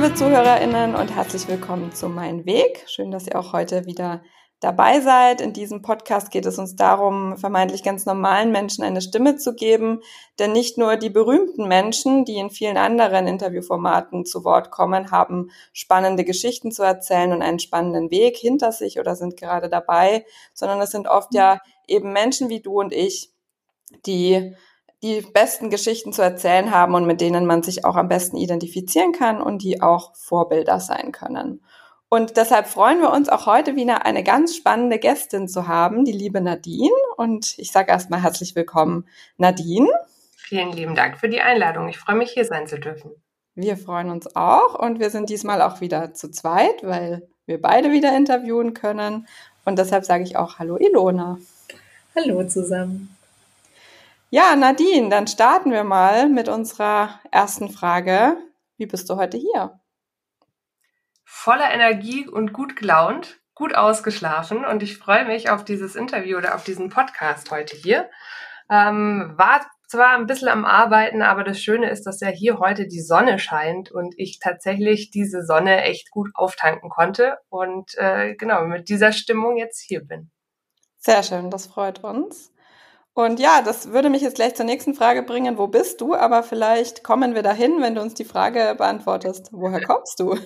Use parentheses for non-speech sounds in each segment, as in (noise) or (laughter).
Liebe ZuhörerInnen und herzlich willkommen zu Mein Weg. Schön, dass ihr auch heute wieder dabei seid. In diesem Podcast geht es uns darum, vermeintlich ganz normalen Menschen eine Stimme zu geben. Denn nicht nur die berühmten Menschen, die in vielen anderen Interviewformaten zu Wort kommen, haben spannende Geschichten zu erzählen und einen spannenden Weg hinter sich oder sind gerade dabei, sondern es sind oft ja eben Menschen wie du und ich, die die besten Geschichten zu erzählen haben und mit denen man sich auch am besten identifizieren kann und die auch Vorbilder sein können. Und deshalb freuen wir uns auch heute wieder eine ganz spannende Gästin zu haben, die liebe Nadine. Und ich sage erstmal herzlich willkommen, Nadine. Vielen lieben Dank für die Einladung. Ich freue mich, hier sein zu dürfen. Wir freuen uns auch und wir sind diesmal auch wieder zu zweit, weil wir beide wieder interviewen können. Und deshalb sage ich auch Hallo Ilona. Hallo zusammen. Ja, Nadine, dann starten wir mal mit unserer ersten Frage. Wie bist du heute hier? voller Energie und gut gelaunt, gut ausgeschlafen und ich freue mich auf dieses Interview oder auf diesen Podcast heute hier. Ähm, war zwar ein bisschen am Arbeiten, aber das Schöne ist, dass ja hier heute die Sonne scheint und ich tatsächlich diese Sonne echt gut auftanken konnte und äh, genau mit dieser Stimmung jetzt hier bin. Sehr schön, das freut uns. Und ja, das würde mich jetzt gleich zur nächsten Frage bringen. Wo bist du? Aber vielleicht kommen wir dahin, wenn du uns die Frage beantwortest. Woher kommst du?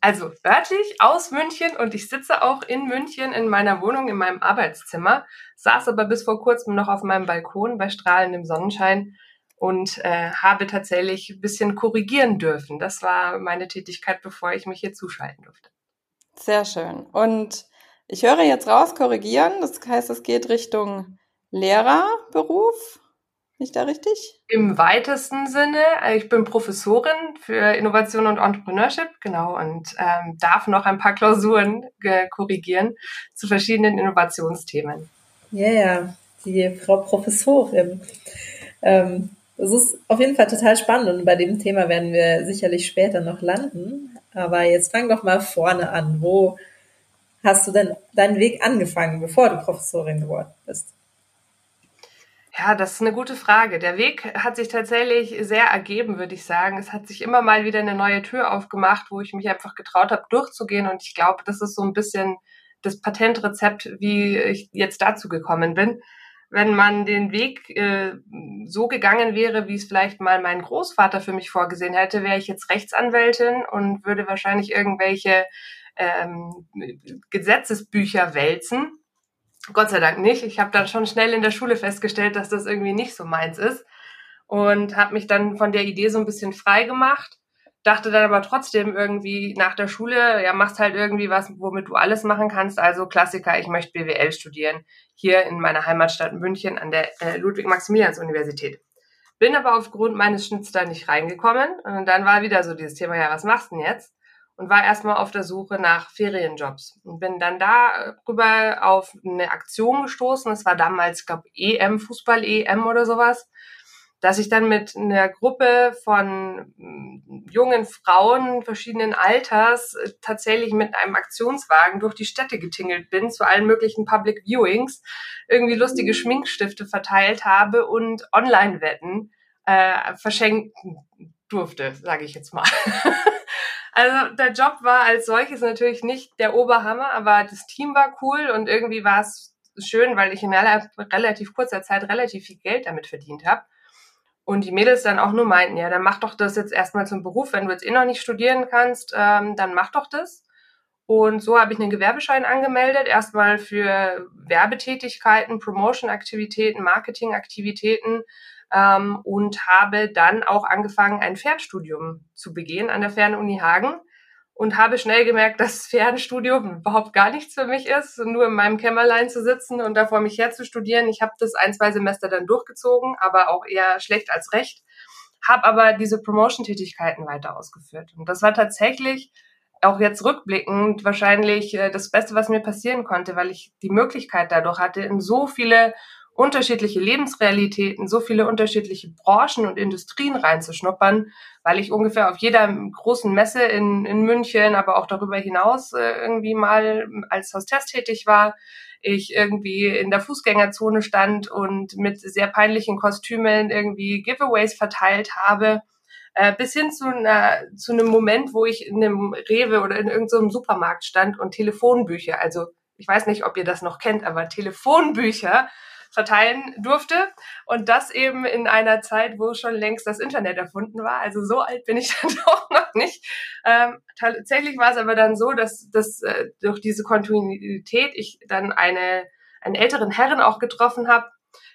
Also örtlich aus München und ich sitze auch in München in meiner Wohnung, in meinem Arbeitszimmer, saß aber bis vor kurzem noch auf meinem Balkon bei strahlendem Sonnenschein und äh, habe tatsächlich ein bisschen korrigieren dürfen. Das war meine Tätigkeit, bevor ich mich hier zuschalten durfte. Sehr schön. Und ich höre jetzt raus, korrigieren. Das heißt, es geht Richtung Lehrerberuf. Nicht da richtig? Im weitesten Sinne. Äh, ich bin Professorin für Innovation und Entrepreneurship, genau, und ähm, darf noch ein paar Klausuren korrigieren zu verschiedenen Innovationsthemen. Ja, ja, die Frau Professorin. Ähm, das ist auf jeden Fall total spannend und bei dem Thema werden wir sicherlich später noch landen. Aber jetzt fang doch mal vorne an. Wo hast du denn deinen Weg angefangen, bevor du Professorin geworden bist? Ja, das ist eine gute Frage. Der Weg hat sich tatsächlich sehr ergeben, würde ich sagen. Es hat sich immer mal wieder eine neue Tür aufgemacht, wo ich mich einfach getraut habe, durchzugehen. Und ich glaube, das ist so ein bisschen das Patentrezept, wie ich jetzt dazu gekommen bin. Wenn man den Weg äh, so gegangen wäre, wie es vielleicht mal mein Großvater für mich vorgesehen hätte, wäre ich jetzt Rechtsanwältin und würde wahrscheinlich irgendwelche ähm, Gesetzesbücher wälzen Gott sei Dank nicht. Ich habe dann schon schnell in der Schule festgestellt, dass das irgendwie nicht so meins ist und habe mich dann von der Idee so ein bisschen frei gemacht. Dachte dann aber trotzdem irgendwie nach der Schule, ja, machst halt irgendwie was, womit du alles machen kannst. Also Klassiker, ich möchte BWL studieren, hier in meiner Heimatstadt München an der äh, Ludwig-Maximilians-Universität. Bin aber aufgrund meines Schnitts da nicht reingekommen. Und dann war wieder so dieses Thema, ja, was machst du denn jetzt? Und war erstmal auf der Suche nach Ferienjobs und bin dann darüber auf eine Aktion gestoßen. Es war damals, ich glaube, EM, Fußball-EM oder sowas, dass ich dann mit einer Gruppe von mm, jungen Frauen verschiedenen Alters äh, tatsächlich mit einem Aktionswagen durch die Städte getingelt bin, zu allen möglichen Public Viewings, irgendwie lustige mhm. Schminkstifte verteilt habe und Online-Wetten äh, verschenken durfte, sage ich jetzt mal. (laughs) Also der Job war als solches natürlich nicht der Oberhammer, aber das Team war cool und irgendwie war es schön, weil ich in relativ kurzer Zeit relativ viel Geld damit verdient habe. Und die Mädels dann auch nur meinten, ja, dann mach doch das jetzt erstmal zum Beruf. Wenn du jetzt eh noch nicht studieren kannst, ähm, dann mach doch das. Und so habe ich einen Gewerbeschein angemeldet, erstmal für Werbetätigkeiten, Promotion-Aktivitäten, Marketing-Aktivitäten ähm, und habe dann auch angefangen, ein Fernstudium zu begehen an der Fernuni Hagen und habe schnell gemerkt, dass Fernstudium überhaupt gar nichts für mich ist, nur in meinem Kämmerlein zu sitzen und da vor mich her zu studieren. Ich habe das ein, zwei Semester dann durchgezogen, aber auch eher schlecht als recht, habe aber diese Promotion-Tätigkeiten weiter ausgeführt. Und das war tatsächlich auch jetzt rückblickend wahrscheinlich äh, das Beste, was mir passieren konnte, weil ich die Möglichkeit dadurch hatte, in so viele unterschiedliche Lebensrealitäten, so viele unterschiedliche Branchen und Industrien reinzuschnuppern, weil ich ungefähr auf jeder großen Messe in, in München, aber auch darüber hinaus äh, irgendwie mal als Hostess tätig war, ich irgendwie in der Fußgängerzone stand und mit sehr peinlichen Kostümen irgendwie Giveaways verteilt habe äh, bis hin zu, einer, zu einem Moment, wo ich in einem Rewe oder in irgendeinem Supermarkt stand und Telefonbücher, also ich weiß nicht, ob ihr das noch kennt, aber Telefonbücher verteilen durfte. Und das eben in einer Zeit, wo schon längst das Internet erfunden war. Also so alt bin ich (laughs) dann doch noch nicht. Ähm, tatsächlich war es aber dann so, dass, dass äh, durch diese Kontinuität ich dann eine, einen älteren Herren auch getroffen habe,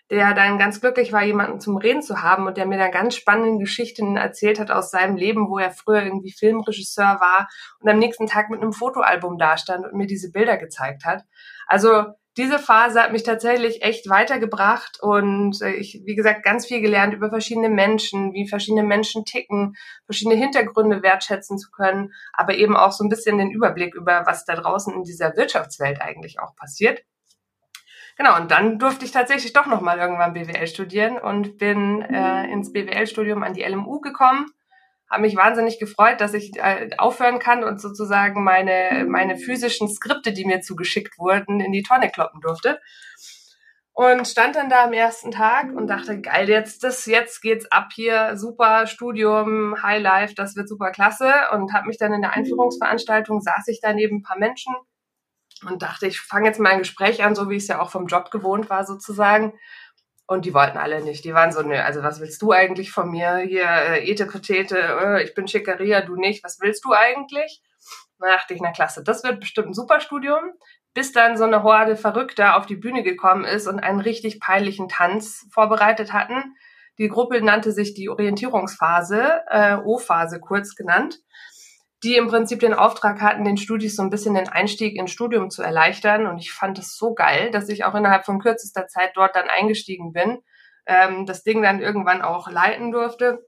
der dann ganz glücklich war, jemanden zum Reden zu haben und der mir dann ganz spannende Geschichten erzählt hat aus seinem Leben, wo er früher irgendwie Filmregisseur war und am nächsten Tag mit einem Fotoalbum dastand und mir diese Bilder gezeigt hat. Also diese Phase hat mich tatsächlich echt weitergebracht und äh, ich, wie gesagt, ganz viel gelernt über verschiedene Menschen, wie verschiedene Menschen ticken, verschiedene Hintergründe wertschätzen zu können, aber eben auch so ein bisschen den Überblick über, was da draußen in dieser Wirtschaftswelt eigentlich auch passiert. Genau, und dann durfte ich tatsächlich doch nochmal irgendwann BWL studieren und bin äh, ins BWL-Studium an die LMU gekommen. Habe mich wahnsinnig gefreut, dass ich äh, aufhören kann und sozusagen meine, meine physischen Skripte, die mir zugeschickt wurden, in die Tonne kloppen durfte. Und stand dann da am ersten Tag und dachte, geil, jetzt das, jetzt geht's ab hier, super Studium, High Life, das wird super klasse. Und habe mich dann in der Einführungsveranstaltung, saß ich da neben ein paar Menschen und dachte, ich fange jetzt mal ein Gespräch an, so wie ich es ja auch vom Job gewohnt war sozusagen. Und die wollten alle nicht. Die waren so, nö, also was willst du eigentlich von mir? Hier, äh, Etepetete, äh, ich bin Schickeria, du nicht. Was willst du eigentlich? Da dachte ich, na klasse, das wird bestimmt ein super Studium. Bis dann so eine Horde Verrückter auf die Bühne gekommen ist und einen richtig peinlichen Tanz vorbereitet hatten. Die Gruppe nannte sich die Orientierungsphase, äh, O-Phase kurz genannt die im Prinzip den Auftrag hatten, den Studis so ein bisschen den Einstieg ins Studium zu erleichtern. Und ich fand es so geil, dass ich auch innerhalb von kürzester Zeit dort dann eingestiegen bin, ähm, das Ding dann irgendwann auch leiten durfte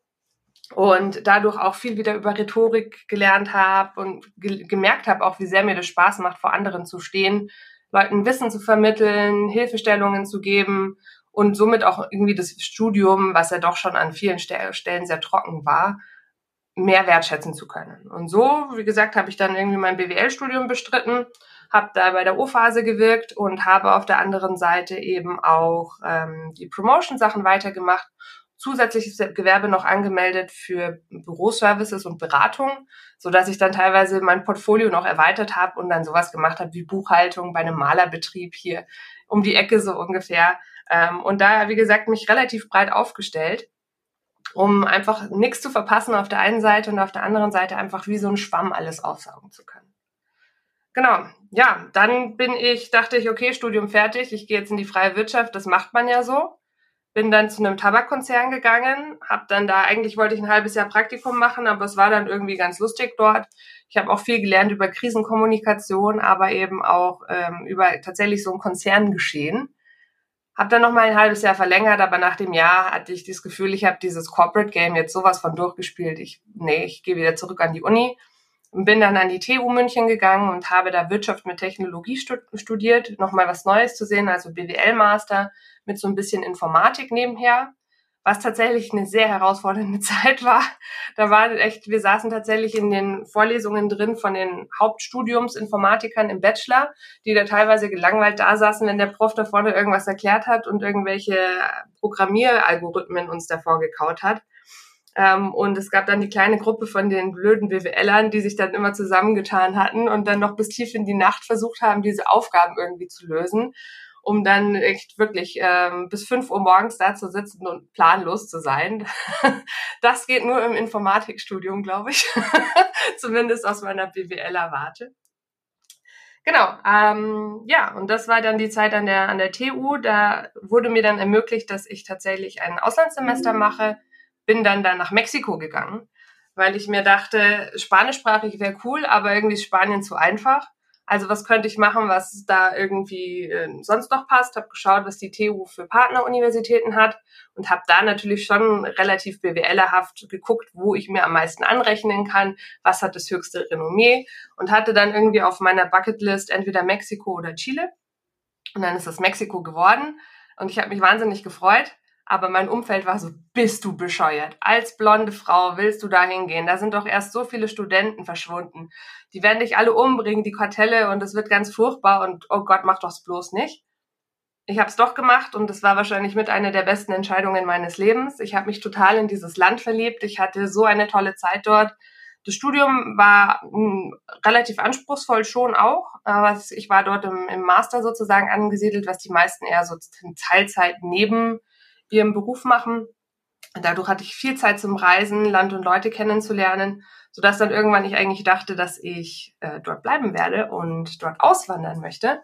und dadurch auch viel wieder über Rhetorik gelernt habe und ge gemerkt habe auch, wie sehr mir das Spaß macht, vor anderen zu stehen, Leuten Wissen zu vermitteln, Hilfestellungen zu geben und somit auch irgendwie das Studium, was ja doch schon an vielen Stellen sehr trocken war, mehr wertschätzen zu können. Und so, wie gesagt, habe ich dann irgendwie mein BWL-Studium bestritten, habe da bei der O-Phase gewirkt und habe auf der anderen Seite eben auch ähm, die Promotion-Sachen weitergemacht, zusätzliches Gewerbe noch angemeldet für Büroservices und Beratung, so dass ich dann teilweise mein Portfolio noch erweitert habe und dann sowas gemacht habe wie Buchhaltung bei einem Malerbetrieb hier um die Ecke so ungefähr. Ähm, und da, wie gesagt, mich relativ breit aufgestellt um einfach nichts zu verpassen auf der einen Seite und auf der anderen Seite einfach wie so ein Schwamm alles aufsaugen zu können. Genau, ja, dann bin ich, dachte ich, okay, Studium fertig, ich gehe jetzt in die freie Wirtschaft, das macht man ja so. Bin dann zu einem Tabakkonzern gegangen, habe dann da, eigentlich wollte ich ein halbes Jahr Praktikum machen, aber es war dann irgendwie ganz lustig dort. Ich habe auch viel gelernt über Krisenkommunikation, aber eben auch ähm, über tatsächlich so ein Konzerngeschehen hab dann noch mal ein halbes Jahr verlängert, aber nach dem Jahr hatte ich das Gefühl, ich habe dieses Corporate Game jetzt sowas von durchgespielt. Ich, nee, ich gehe wieder zurück an die Uni. Bin dann an die TU München gegangen und habe da Wirtschaft mit Technologie studiert, nochmal was Neues zu sehen, also BWL-Master mit so ein bisschen Informatik nebenher was tatsächlich eine sehr herausfordernde (laughs) Zeit war. Da war echt, wir saßen tatsächlich in den Vorlesungen drin von den Hauptstudiumsinformatikern im Bachelor, die da teilweise gelangweilt da saßen, wenn der Prof da vorne irgendwas erklärt hat und irgendwelche Programmieralgorithmen uns davor gekaut hat. Ähm, und es gab dann die kleine Gruppe von den blöden BWLern, die sich dann immer zusammengetan hatten und dann noch bis tief in die Nacht versucht haben, diese Aufgaben irgendwie zu lösen um dann echt wirklich ähm, bis fünf Uhr morgens da zu sitzen und planlos zu sein. (laughs) das geht nur im Informatikstudium, glaube ich. (laughs) Zumindest aus meiner BWL-Warte. Genau, ähm, ja, und das war dann die Zeit an der, an der TU. Da wurde mir dann ermöglicht, dass ich tatsächlich ein Auslandssemester mache. Bin dann da nach Mexiko gegangen, weil ich mir dachte, spanischsprachig wäre cool, aber irgendwie ist Spanien zu einfach. Also was könnte ich machen, was da irgendwie äh, sonst noch passt? Habe geschaut, was die TU für Partneruniversitäten hat und habe da natürlich schon relativ BWLerhaft geguckt, wo ich mir am meisten anrechnen kann, was hat das höchste Renommee und hatte dann irgendwie auf meiner Bucketlist entweder Mexiko oder Chile. Und dann ist das Mexiko geworden und ich habe mich wahnsinnig gefreut aber mein Umfeld war so, bist du bescheuert? Als blonde Frau willst du da hingehen? Da sind doch erst so viele Studenten verschwunden. Die werden dich alle umbringen, die Kartelle, und es wird ganz furchtbar und oh Gott, mach doch's bloß nicht. ich habe es doch gemacht und es war wahrscheinlich mit einer der besten Entscheidungen meines Lebens. Ich habe mich total in dieses Land verliebt. Ich hatte so eine tolle Zeit dort. Das Studium war mh, hm, relativ anspruchsvoll schon auch, aber ich war dort im, im, Master sozusagen angesiedelt, was die meisten eher so in Teilzeit neben ihrem Beruf machen. Dadurch hatte ich viel Zeit zum Reisen, Land und Leute kennenzulernen, sodass dann irgendwann ich eigentlich dachte, dass ich äh, dort bleiben werde und dort auswandern möchte.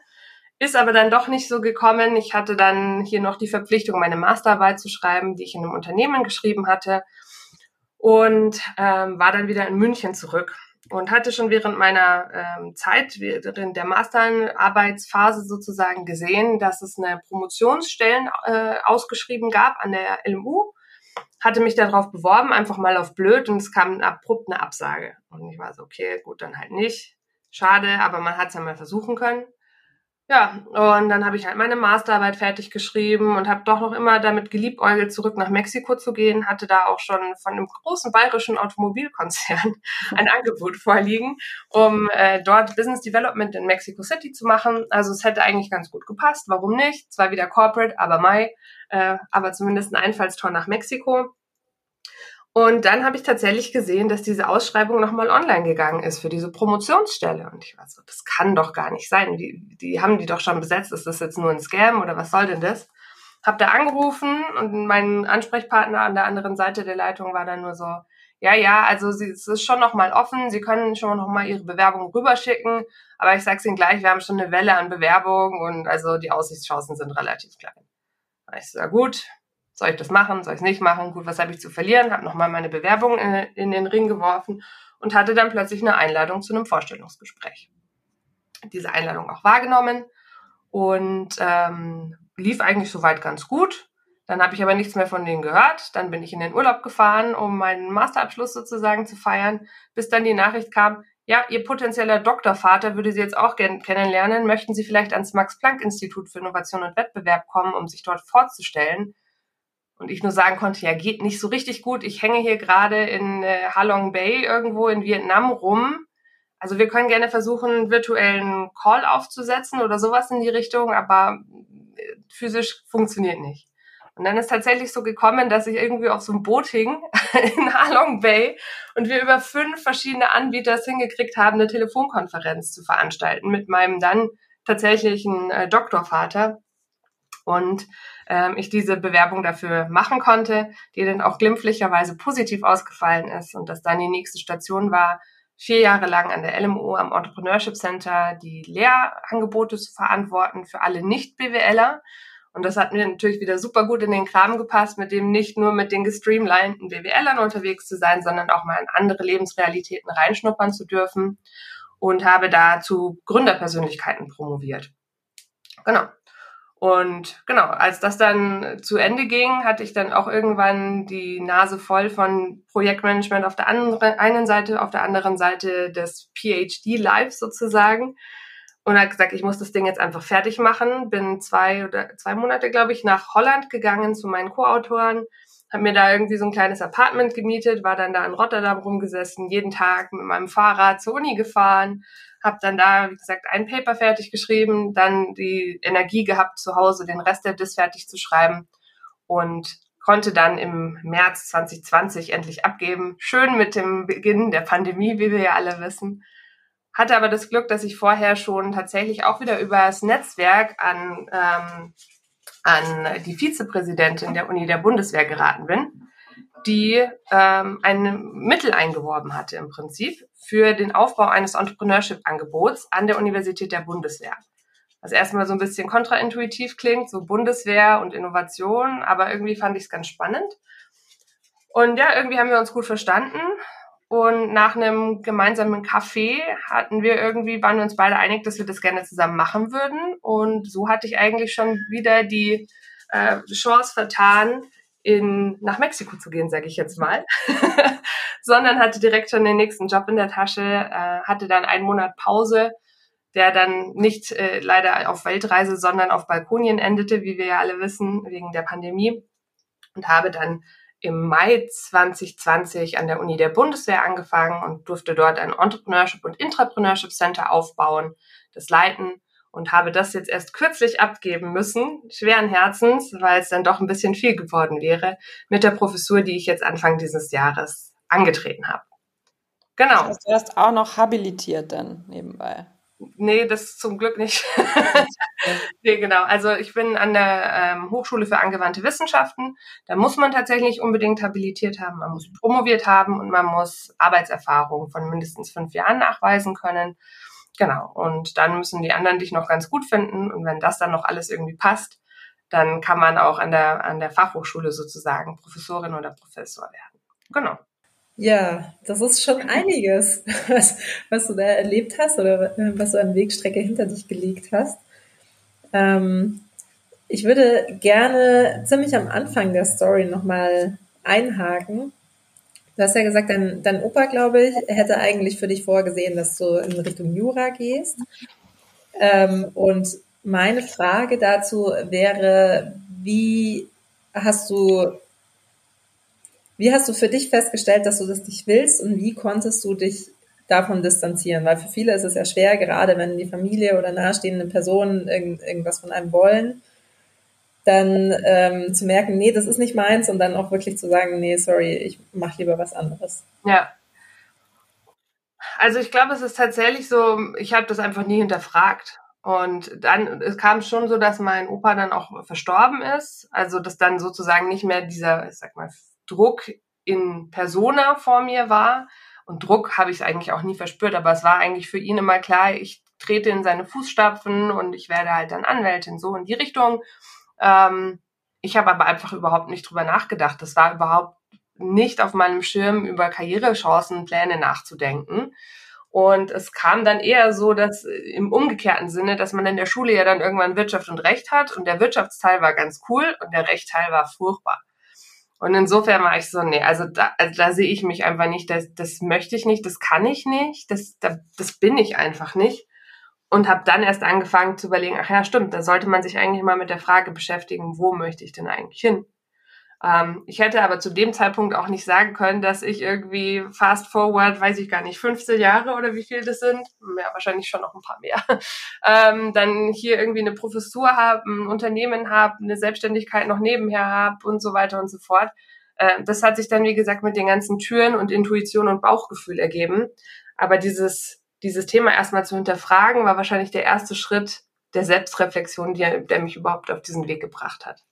Ist aber dann doch nicht so gekommen. Ich hatte dann hier noch die Verpflichtung, meine Masterarbeit zu schreiben, die ich in einem Unternehmen geschrieben hatte. Und ähm, war dann wieder in München zurück und hatte schon während meiner ähm, Zeit, während der Masterarbeitsphase sozusagen gesehen, dass es eine Promotionsstellen äh, ausgeschrieben gab an der LMU. Hatte mich darauf beworben, einfach mal auf blöd und es kam abrupt eine Absage. Und ich war so, okay, gut, dann halt nicht. Schade, aber man hat es ja mal versuchen können. Ja, und dann habe ich halt meine Masterarbeit fertig geschrieben und habe doch noch immer damit geliebäugelt, zurück nach Mexiko zu gehen. Hatte da auch schon von einem großen bayerischen Automobilkonzern (laughs) ein Angebot vorliegen, um äh, dort Business Development in Mexico City zu machen. Also es hätte eigentlich ganz gut gepasst. Warum nicht? Zwar wieder Corporate, aber Mai, äh, aber zumindest ein Einfallstor nach Mexiko. Und dann habe ich tatsächlich gesehen, dass diese Ausschreibung nochmal online gegangen ist für diese Promotionsstelle. Und ich war so, das kann doch gar nicht sein. Die, die haben die doch schon besetzt. Ist das jetzt nur ein Scam oder was soll denn das? Hab da angerufen und mein Ansprechpartner an der anderen Seite der Leitung war dann nur so, ja, ja, also sie, es ist schon nochmal offen. Sie können schon nochmal Ihre Bewerbung rüberschicken. Aber ich sag's Ihnen gleich, wir haben schon eine Welle an Bewerbungen und also die Aussichtschancen sind relativ klein. Ich so, ja gut, soll ich das machen? Soll ich es nicht machen? Gut, was habe ich zu verlieren? Habe nochmal meine Bewerbung in, in, den Ring geworfen und hatte dann plötzlich eine Einladung zu einem Vorstellungsgespräch. Diese Einladung auch wahrgenommen und ähm, lief eigentlich soweit ganz gut. Dann habe ich aber nichts mehr von denen gehört. Dann bin ich in den Urlaub gefahren, um meinen Masterabschluss sozusagen zu feiern, bis dann die Nachricht kam, ja, Ihr potenzieller Doktorvater würde Sie jetzt auch gerne kennenlernen. Möchten Sie vielleicht ans Max-Planck-Institut für Innovation und Wettbewerb kommen, um sich dort vorzustellen? Und ich nur sagen konnte, ja, geht nicht so richtig gut. Ich hänge hier gerade in äh, Halong Bay irgendwo in Vietnam rum. Also wir können gerne versuchen, einen virtuellen Call aufzusetzen oder sowas in die Richtung, aber äh, physisch funktioniert nicht. Und dann ist tatsächlich so gekommen, dass ich irgendwie auf so einem Boot hing (laughs) in Halong Bay und wir über fünf verschiedene Anbieter es hingekriegt haben, eine Telefonkonferenz zu veranstalten mit meinem dann tatsächlichen äh, Doktorvater. Und ähm, ich diese Bewerbung dafür machen konnte, die dann auch glimpflicherweise positiv ausgefallen ist und dass dann die nächste Station war, vier Jahre lang an der LMU am Entrepreneurship Center die Lehrangebote zu verantworten für alle Nicht-BWLer. Und das hat mir natürlich wieder super gut in den Kram gepasst, mit dem nicht nur mit den gestreamlinten BWLern unterwegs zu sein, sondern auch mal in andere Lebensrealitäten reinschnuppern zu dürfen und habe dazu Gründerpersönlichkeiten promoviert. Genau. Und genau, als das dann zu Ende ging, hatte ich dann auch irgendwann die Nase voll von Projektmanagement auf der anderen, einen Seite, auf der anderen Seite des PhD Live sozusagen. Und hat gesagt, ich muss das Ding jetzt einfach fertig machen. Bin zwei oder zwei Monate, glaube ich, nach Holland gegangen zu meinen Co-Autoren, habe mir da irgendwie so ein kleines Apartment gemietet, war dann da in Rotterdam rumgesessen, jeden Tag mit meinem Fahrrad zur Uni gefahren, habe dann da, wie gesagt, ein Paper fertig geschrieben, dann die Energie gehabt, zu Hause den Rest der Dis fertig zu schreiben und konnte dann im März 2020 endlich abgeben. Schön mit dem Beginn der Pandemie, wie wir ja alle wissen. Hatte aber das Glück, dass ich vorher schon tatsächlich auch wieder über das Netzwerk an, ähm, an die Vizepräsidentin der Uni der Bundeswehr geraten bin die ähm, ein Mittel eingeworben hatte im Prinzip für den Aufbau eines Entrepreneurship-Angebots an der Universität der Bundeswehr. Was erstmal so ein bisschen kontraintuitiv klingt, so Bundeswehr und Innovation, aber irgendwie fand ich es ganz spannend. Und ja, irgendwie haben wir uns gut verstanden. Und nach einem gemeinsamen Café hatten wir irgendwie, waren wir uns beide einig, dass wir das gerne zusammen machen würden. Und so hatte ich eigentlich schon wieder die äh, Chance vertan, in, nach Mexiko zu gehen, sage ich jetzt mal, (laughs) sondern hatte direkt schon den nächsten Job in der Tasche, äh, hatte dann einen Monat Pause, der dann nicht äh, leider auf Weltreise, sondern auf Balkonien endete, wie wir ja alle wissen, wegen der Pandemie. Und habe dann im Mai 2020 an der Uni der Bundeswehr angefangen und durfte dort ein Entrepreneurship und Intrapreneurship Center aufbauen, das leiten und habe das jetzt erst kürzlich abgeben müssen, schweren Herzens, weil es dann doch ein bisschen viel geworden wäre mit der Professur, die ich jetzt Anfang dieses Jahres angetreten habe. Genau. Das heißt, du hast auch noch habilitiert dann nebenbei. Nee, das zum Glück nicht. (laughs) nee, genau. Also ich bin an der ähm, Hochschule für angewandte Wissenschaften. Da muss man tatsächlich unbedingt habilitiert haben, man muss promoviert haben und man muss Arbeitserfahrung von mindestens fünf Jahren nachweisen können. Genau. Und dann müssen die anderen dich noch ganz gut finden. Und wenn das dann noch alles irgendwie passt, dann kann man auch an der, an der Fachhochschule sozusagen Professorin oder Professor werden. Genau. Ja, das ist schon einiges, (laughs) was, was du da erlebt hast oder äh, was du an Wegstrecke hinter dich gelegt hast. Ähm, ich würde gerne ziemlich am Anfang der Story nochmal einhaken. Du hast ja gesagt, dein, dein Opa, glaube ich, hätte eigentlich für dich vorgesehen, dass du in Richtung Jura gehst. Ähm, und meine Frage dazu wäre, wie hast du wie hast du für dich festgestellt, dass du das nicht willst und wie konntest du dich davon distanzieren? Weil für viele ist es ja schwer, gerade wenn die Familie oder nahestehende Personen irgend, irgendwas von einem wollen, dann ähm, zu merken, nee, das ist nicht meins und dann auch wirklich zu sagen, nee, sorry, ich mache lieber was anderes. Ja. Also ich glaube, es ist tatsächlich so, ich habe das einfach nie hinterfragt. Und dann, es kam schon so, dass mein Opa dann auch verstorben ist. Also, dass dann sozusagen nicht mehr dieser, ich sag mal, Druck in Persona vor mir war. Und Druck habe ich eigentlich auch nie verspürt, aber es war eigentlich für ihn immer klar, ich trete in seine Fußstapfen und ich werde halt dann Anwältin, so in die Richtung. Ähm, ich habe aber einfach überhaupt nicht drüber nachgedacht. Das war überhaupt nicht auf meinem Schirm, über Karrierechancen, Pläne nachzudenken. Und es kam dann eher so, dass im umgekehrten Sinne, dass man in der Schule ja dann irgendwann Wirtschaft und Recht hat und der Wirtschaftsteil war ganz cool und der Rechtteil war furchtbar. Und insofern war ich so, nee, also da, also da sehe ich mich einfach nicht, das, das möchte ich nicht, das kann ich nicht, das, da, das bin ich einfach nicht. Und habe dann erst angefangen zu überlegen, ach ja, stimmt, da sollte man sich eigentlich mal mit der Frage beschäftigen, wo möchte ich denn eigentlich hin? Ähm, ich hätte aber zu dem Zeitpunkt auch nicht sagen können, dass ich irgendwie fast forward, weiß ich gar nicht, 15 Jahre oder wie viel das sind, ja, wahrscheinlich schon noch ein paar mehr, (laughs) ähm, dann hier irgendwie eine Professur habe, ein Unternehmen habe, eine Selbstständigkeit noch nebenher habe und so weiter und so fort. Äh, das hat sich dann, wie gesagt, mit den ganzen Türen und Intuition und Bauchgefühl ergeben. Aber dieses, dieses Thema erstmal zu hinterfragen, war wahrscheinlich der erste Schritt der Selbstreflexion, die, der mich überhaupt auf diesen Weg gebracht hat.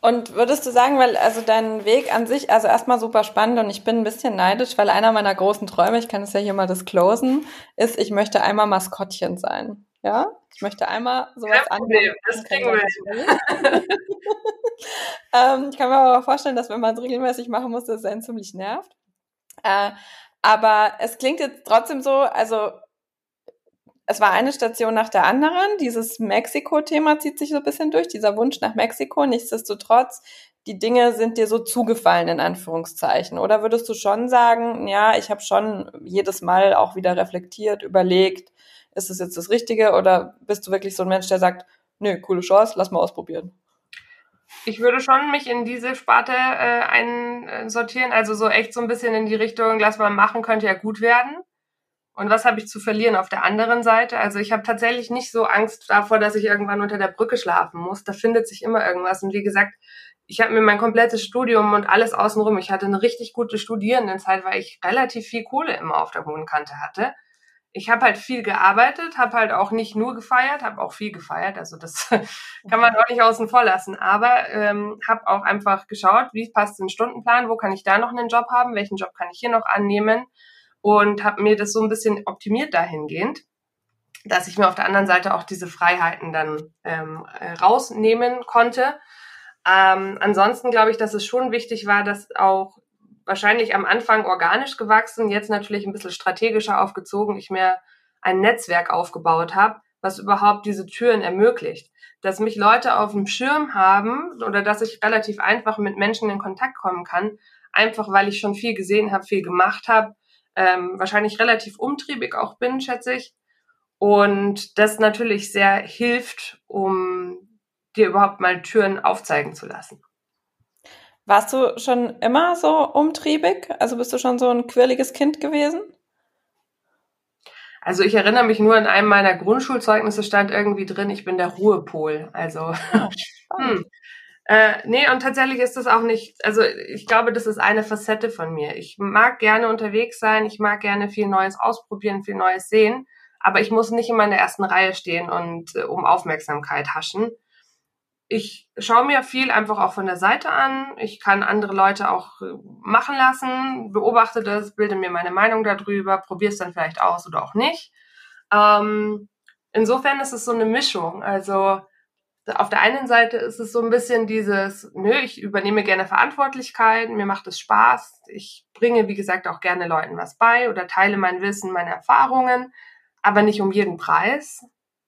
Und würdest du sagen, weil also dein Weg an sich, also erstmal super spannend und ich bin ein bisschen neidisch, weil einer meiner großen Träume, ich kann es ja hier mal disclosen, ist, ich möchte einmal Maskottchen sein. Ja, ich möchte einmal sowas annehmen. Das kriegen wir. (laughs) ähm, ich kann mir aber vorstellen, dass wenn man es regelmäßig machen muss, das einen ziemlich nervt. Äh, aber es klingt jetzt trotzdem so, also es war eine Station nach der anderen. Dieses Mexiko-Thema zieht sich so ein bisschen durch, dieser Wunsch nach Mexiko. Nichtsdestotrotz, die Dinge sind dir so zugefallen, in Anführungszeichen. Oder würdest du schon sagen, ja, ich habe schon jedes Mal auch wieder reflektiert, überlegt, ist es jetzt das Richtige? Oder bist du wirklich so ein Mensch, der sagt, nö, coole Chance, lass mal ausprobieren? Ich würde schon mich in diese Sparte äh, einsortieren, also so echt so ein bisschen in die Richtung, lass mal machen, könnte ja gut werden. Und was habe ich zu verlieren auf der anderen Seite? Also ich habe tatsächlich nicht so Angst davor, dass ich irgendwann unter der Brücke schlafen muss. Da findet sich immer irgendwas. Und wie gesagt, ich habe mir mein komplettes Studium und alles außenrum. Ich hatte eine richtig gute Studierendenzeit, weil ich relativ viel Kohle immer auf der hohen Kante hatte. Ich habe halt viel gearbeitet, habe halt auch nicht nur gefeiert, habe auch viel gefeiert. Also das (laughs) kann man auch nicht außen vor lassen. Aber ähm, habe auch einfach geschaut, wie passt den Stundenplan, wo kann ich da noch einen Job haben, welchen Job kann ich hier noch annehmen und habe mir das so ein bisschen optimiert dahingehend, dass ich mir auf der anderen Seite auch diese Freiheiten dann ähm, äh, rausnehmen konnte. Ähm, ansonsten glaube ich, dass es schon wichtig war, dass auch wahrscheinlich am Anfang organisch gewachsen, jetzt natürlich ein bisschen strategischer aufgezogen, ich mir ein Netzwerk aufgebaut habe, was überhaupt diese Türen ermöglicht. Dass mich Leute auf dem Schirm haben oder dass ich relativ einfach mit Menschen in Kontakt kommen kann, einfach weil ich schon viel gesehen habe, viel gemacht habe ähm, wahrscheinlich relativ umtriebig auch bin, schätze ich. Und das natürlich sehr hilft, um dir überhaupt mal Türen aufzeigen zu lassen. Warst du schon immer so umtriebig? Also bist du schon so ein quirliges Kind gewesen? Also ich erinnere mich nur in einem meiner Grundschulzeugnisse stand irgendwie drin, ich bin der Ruhepol. Also ja, (laughs) hm. äh, nee, und tatsächlich ist das auch nicht, also ich glaube, das ist eine Facette von mir. Ich mag gerne unterwegs sein, ich mag gerne viel Neues ausprobieren, viel Neues sehen, aber ich muss nicht immer in der ersten Reihe stehen und äh, um Aufmerksamkeit haschen ich schaue mir viel einfach auch von der Seite an. Ich kann andere Leute auch äh, machen lassen, beobachte das, bilde mir meine Meinung darüber, probiere es dann vielleicht aus oder auch nicht. Ähm, insofern ist es so eine Mischung. Also auf der einen Seite ist es so ein bisschen dieses, nö, ich übernehme gerne Verantwortlichkeit, mir macht es Spaß. Ich bringe, wie gesagt, auch gerne Leuten was bei oder teile mein Wissen, meine Erfahrungen, aber nicht um jeden Preis.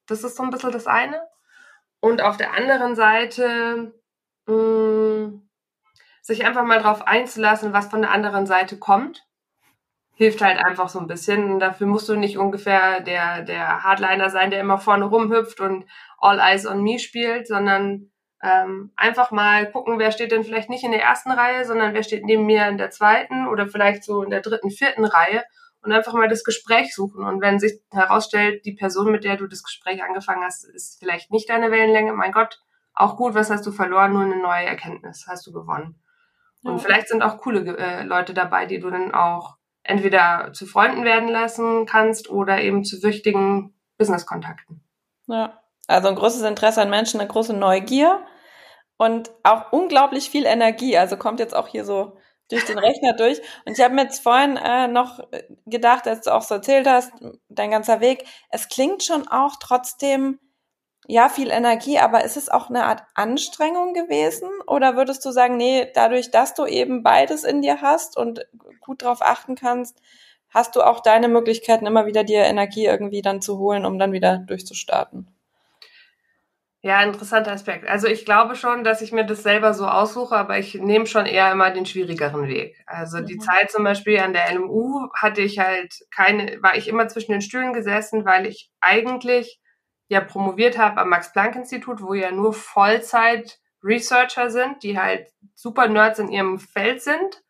Das ist so ein bisschen das eine. Und auf der anderen Seite mh, mm, sich einfach mal drauf einzulassen, was von der anderen Seite kommt, hilft halt einfach so ein bisschen. Und dafür musst du nicht ungefähr der, der Hardliner sein, der immer vorne rumhüpft und All Eyes on Me spielt, sondern ähm, einfach mal gucken, wer steht denn vielleicht nicht in der ersten Reihe, sondern wer steht neben mir in der zweiten oder vielleicht so in der dritten, vierten Reihe und einfach mal das Gespräch suchen. Und wenn sich herausstellt, die Person, mit der du das Gespräch angefangen hast, ist vielleicht nicht deine Wellenlänge, mein Gott, auch gut, was hast du verloren? Nur eine neue Erkenntnis hast du gewonnen. Ja. Und vielleicht sind auch coole äh, Leute dabei, die du dann auch entweder zu Freunden werden lassen kannst oder eben zu wichtigen Business-Kontakten. Ja, also ein großes Interesse an Menschen, eine große Neugier und auch unglaublich viel Energie. Also kommt jetzt auch hier so durch den Rechner durch. Und ich habe mir jetzt vorhin äh, noch gedacht, als du auch so erzählt hast, dein ganzer Weg, es klingt schon auch trotzdem, ja, viel Energie, aber ist es auch eine Art Anstrengung gewesen? Oder würdest du sagen, nee, dadurch, dass du eben beides in dir hast und gut drauf achten kannst, hast du auch deine Möglichkeiten, immer wieder dir Energie irgendwie dann zu holen, um dann wieder durchzustarten? Ja, interessanter Aspekt. Also ich glaube schon, dass ich mir das selber so aussuche, aber ich nehme schon eher immer den schwierigeren Weg. Also mhm. die Zeit zum Beispiel an der LMU hatte ich halt keine, war ich immer zwischen den Stühlen gesessen, weil ich eigentlich ja promoviert habe am Max-Planck-Institut, wo ja nur Vollzeit-Researcher sind, die halt super Nerds in ihrem Feld sind.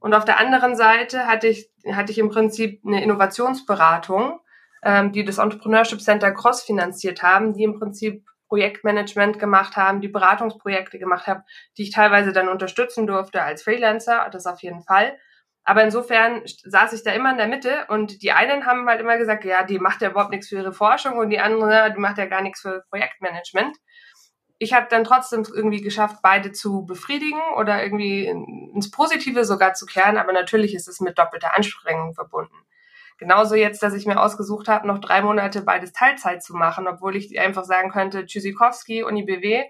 Und auf der anderen Seite hatte ich, hatte ich im Prinzip eine Innovationsberatung, ähm, die das Entrepreneurship Center Cross finanziert haben, die im Prinzip Projektmanagement gemacht haben, die Beratungsprojekte gemacht haben, die ich teilweise dann unterstützen durfte als Freelancer, das auf jeden Fall. Aber insofern saß ich da immer in der Mitte und die einen haben halt immer gesagt, ja, die macht ja überhaupt nichts für ihre Forschung und die andere, die macht ja gar nichts für Projektmanagement. Ich habe dann trotzdem irgendwie geschafft, beide zu befriedigen oder irgendwie ins Positive sogar zu kehren, aber natürlich ist es mit doppelter Anstrengung verbunden. Genauso jetzt, dass ich mir ausgesucht habe, noch drei Monate beides Teilzeit zu machen, obwohl ich einfach sagen könnte, Tschüssikowski, Uni BW,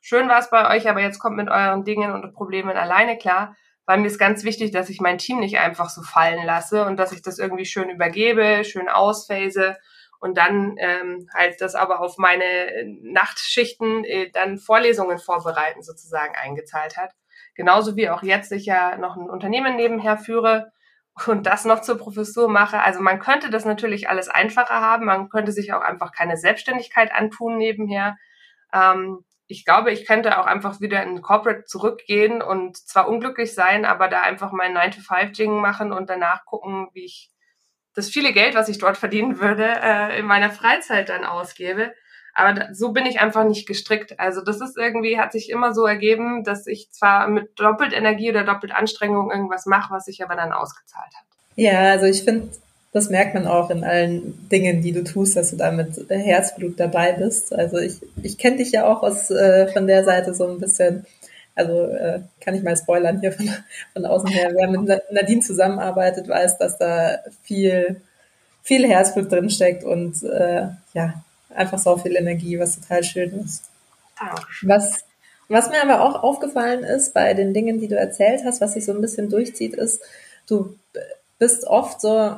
schön war es bei euch, aber jetzt kommt mit euren Dingen und Problemen alleine klar. Weil mir ist ganz wichtig, dass ich mein Team nicht einfach so fallen lasse und dass ich das irgendwie schön übergebe, schön ausphase und dann ähm, halt das aber auf meine Nachtschichten äh, dann Vorlesungen vorbereiten sozusagen eingezahlt hat. Genauso wie auch jetzt ich ja noch ein Unternehmen nebenher führe, und das noch zur Professur mache. Also man könnte das natürlich alles einfacher haben. Man könnte sich auch einfach keine Selbstständigkeit antun nebenher. Ähm, ich glaube, ich könnte auch einfach wieder in Corporate zurückgehen und zwar unglücklich sein, aber da einfach mein 9-to-5-Ding machen und danach gucken, wie ich das viele Geld, was ich dort verdienen würde, äh, in meiner Freizeit dann ausgebe. Aber so bin ich einfach nicht gestrickt. Also das ist irgendwie, hat sich immer so ergeben, dass ich zwar mit doppelt Energie oder doppelt Anstrengung irgendwas mache, was sich aber dann ausgezahlt hat. Ja, also ich finde, das merkt man auch in allen Dingen, die du tust, dass du da mit Herzblut dabei bist. Also ich, ich kenne dich ja auch aus äh, von der Seite so ein bisschen. Also äh, kann ich mal spoilern hier von, von außen her. Wer mit Nadine zusammenarbeitet, weiß, dass da viel, viel Herzblut drin steckt und äh, ja, einfach so viel Energie, was total schön ist. Was, was mir aber auch aufgefallen ist bei den Dingen, die du erzählt hast, was sich so ein bisschen durchzieht, ist, du bist oft so,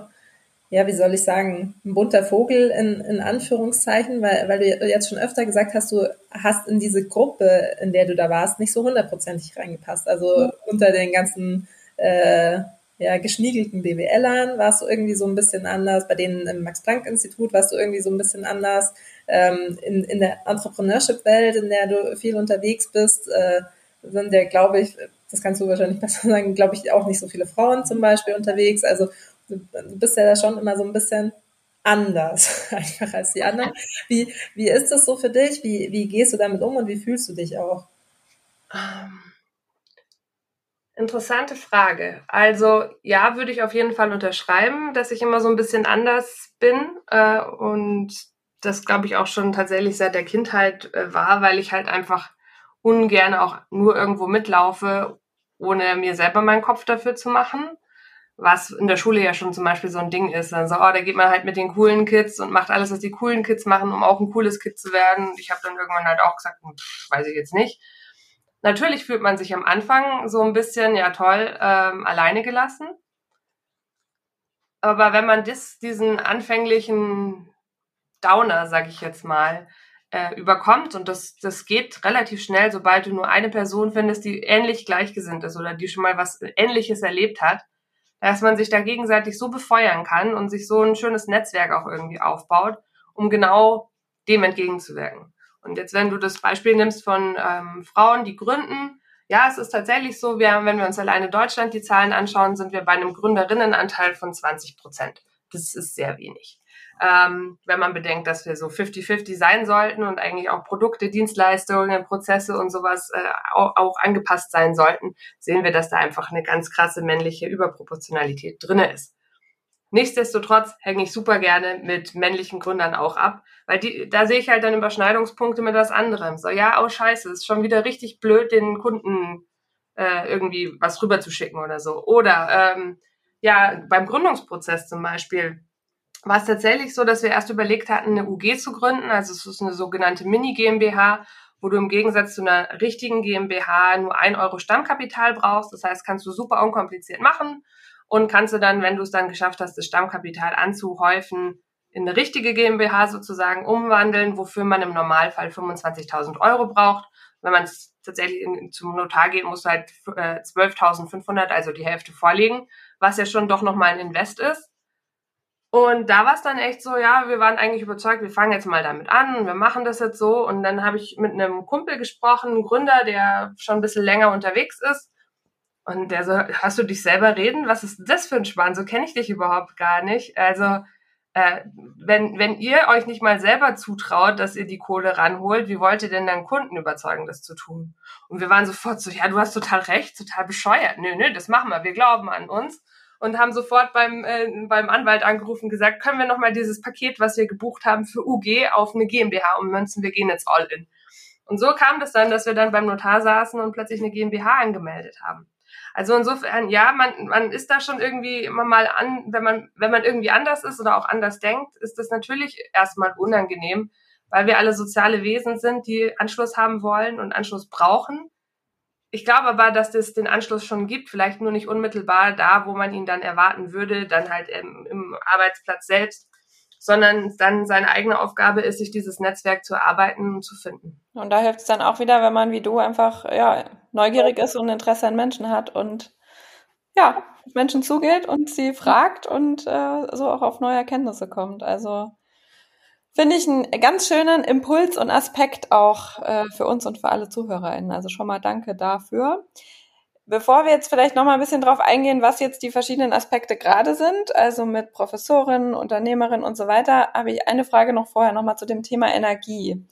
ja, wie soll ich sagen, ein bunter Vogel in, in Anführungszeichen, weil, weil du jetzt schon öfter gesagt hast, du hast in diese Gruppe, in der du da warst, nicht so hundertprozentig reingepasst. Also unter den ganzen äh, ja, geschniegelten BWLern warst du irgendwie so ein bisschen anders, bei denen im Max-Planck-Institut warst du irgendwie so ein bisschen anders. Ähm, in, in der Entrepreneurship-Welt, in der du viel unterwegs bist, äh, sind ja, glaube ich, das kannst du wahrscheinlich (laughs) besser sagen, glaube ich, auch nicht so viele Frauen zum Beispiel unterwegs. Also du, bist ja da schon immer so ein bisschen anders (laughs) einfach als die anderen. Wie, wie ist das so für dich? Wie, wie gehst du damit um und wie fühlst du dich auch? Ähm, interessante Frage. Also ja, würde ich auf jeden Fall unterschreiben, dass ich immer so ein bisschen anders bin äh, und das glaube ich auch schon tatsächlich seit der Kindheit äh, war, weil ich halt einfach ungern auch nur irgendwo mitlaufe, ohne mir selber meinen Kopf dafür zu machen. Was in der Schule ja schon zum Beispiel so ein Ding ist. Dann so, oh, da geht man halt mit den coolen Kids und macht alles, was die coolen Kids machen, um auch ein cooles Kid zu werden. Ich habe dann irgendwann halt auch gesagt, hm, pff, weiß ich jetzt nicht. Natürlich fühlt man sich am Anfang so ein bisschen, ja toll, ähm, alleine gelassen. Aber wenn man das, diesen anfänglichen Downer, sag ich jetzt mal, äh, überkommt und das, das geht relativ schnell, sobald du nur eine Person findest, die ähnlich gleichgesinnt ist oder die schon mal was Ähnliches erlebt hat, dass man sich da gegenseitig so befeuern kann und sich so ein schönes Netzwerk auch irgendwie aufbaut, um genau dem entgegenzuwirken. Und jetzt, wenn du das Beispiel nimmst von ähm, Frauen, die gründen, ja, es ist tatsächlich so, wir, wenn wir uns alleine Deutschland die Zahlen anschauen, sind wir bei einem Gründerinnenanteil von 20 Prozent. Das ist sehr wenig ähm, wenn man bedenkt, dass wir so 50-50 sein sollten und eigentlich auch Produkte, Dienstleistungen, Prozesse und sowas äh, auch, auch angepasst sein sollten, sehen wir, dass da einfach eine ganz krasse männliche Überproportionalität drinne ist. Nichtsdestotrotz hänge ich super gerne mit männlichen Gründern auch ab, weil die, da sehe ich halt dann Überschneidungspunkte mit was anderem. So, ja, oh scheiße, ist schon wieder richtig blöd, den Kunden äh, irgendwie was rüberzuschicken oder so. Oder ähm, ja, beim Gründungsprozess zum Beispiel war es tatsächlich so, dass wir erst überlegt hatten, eine UG zu gründen. Also es ist eine sogenannte Mini-GmbH, wo du im Gegensatz zu einer richtigen GmbH nur ein Euro Stammkapital brauchst. Das heißt, kannst du super unkompliziert machen und kannst du dann, wenn du es dann geschafft hast, das Stammkapital anzuhäufen, in eine richtige GmbH sozusagen umwandeln, wofür man im Normalfall 25.000 Euro braucht. Wenn man tatsächlich in, zum Notar geht, muss halt äh, 12.500, also die Hälfte vorlegen, was ja schon doch nochmal ein Invest ist. Und da war es dann echt so, ja, wir waren eigentlich überzeugt, wir fangen jetzt mal damit an, wir machen das jetzt so. Und dann habe ich mit einem Kumpel gesprochen, einem Gründer, der schon ein bisschen länger unterwegs ist. Und der so, hast du dich selber reden? Was ist das für ein Schwan? So kenne ich dich überhaupt gar nicht. Also, äh, wenn, wenn ihr euch nicht mal selber zutraut, dass ihr die Kohle ranholt, wie wollt ihr denn dann Kunden überzeugen, das zu tun? Und wir waren sofort so, ja, du hast total recht, total bescheuert. Nö, nö, das machen wir, wir glauben an uns und haben sofort beim, äh, beim Anwalt angerufen gesagt, können wir nochmal dieses Paket, was wir gebucht haben für UG auf eine GmbH ummünzen, wir gehen jetzt all in. Und so kam das dann, dass wir dann beim Notar saßen und plötzlich eine GmbH angemeldet haben. Also insofern, ja, man, man ist da schon irgendwie immer mal an, wenn man, wenn man irgendwie anders ist oder auch anders denkt, ist das natürlich erstmal unangenehm, weil wir alle soziale Wesen sind, die Anschluss haben wollen und Anschluss brauchen. Ich glaube aber, dass es den Anschluss schon gibt, vielleicht nur nicht unmittelbar da, wo man ihn dann erwarten würde, dann halt im, im Arbeitsplatz selbst, sondern dann seine eigene Aufgabe ist, sich dieses Netzwerk zu erarbeiten und zu finden. Und da hilft es dann auch wieder, wenn man wie du einfach ja, neugierig ist und Interesse an Menschen hat und ja, Menschen zugeht und sie fragt und äh, so auch auf neue Erkenntnisse kommt. Also Finde ich einen ganz schönen Impuls und Aspekt auch äh, für uns und für alle ZuhörerInnen. Also schon mal danke dafür. Bevor wir jetzt vielleicht noch mal ein bisschen drauf eingehen, was jetzt die verschiedenen Aspekte gerade sind, also mit Professorinnen, Unternehmerinnen und so weiter, habe ich eine Frage noch vorher noch mal zu dem Thema Energie.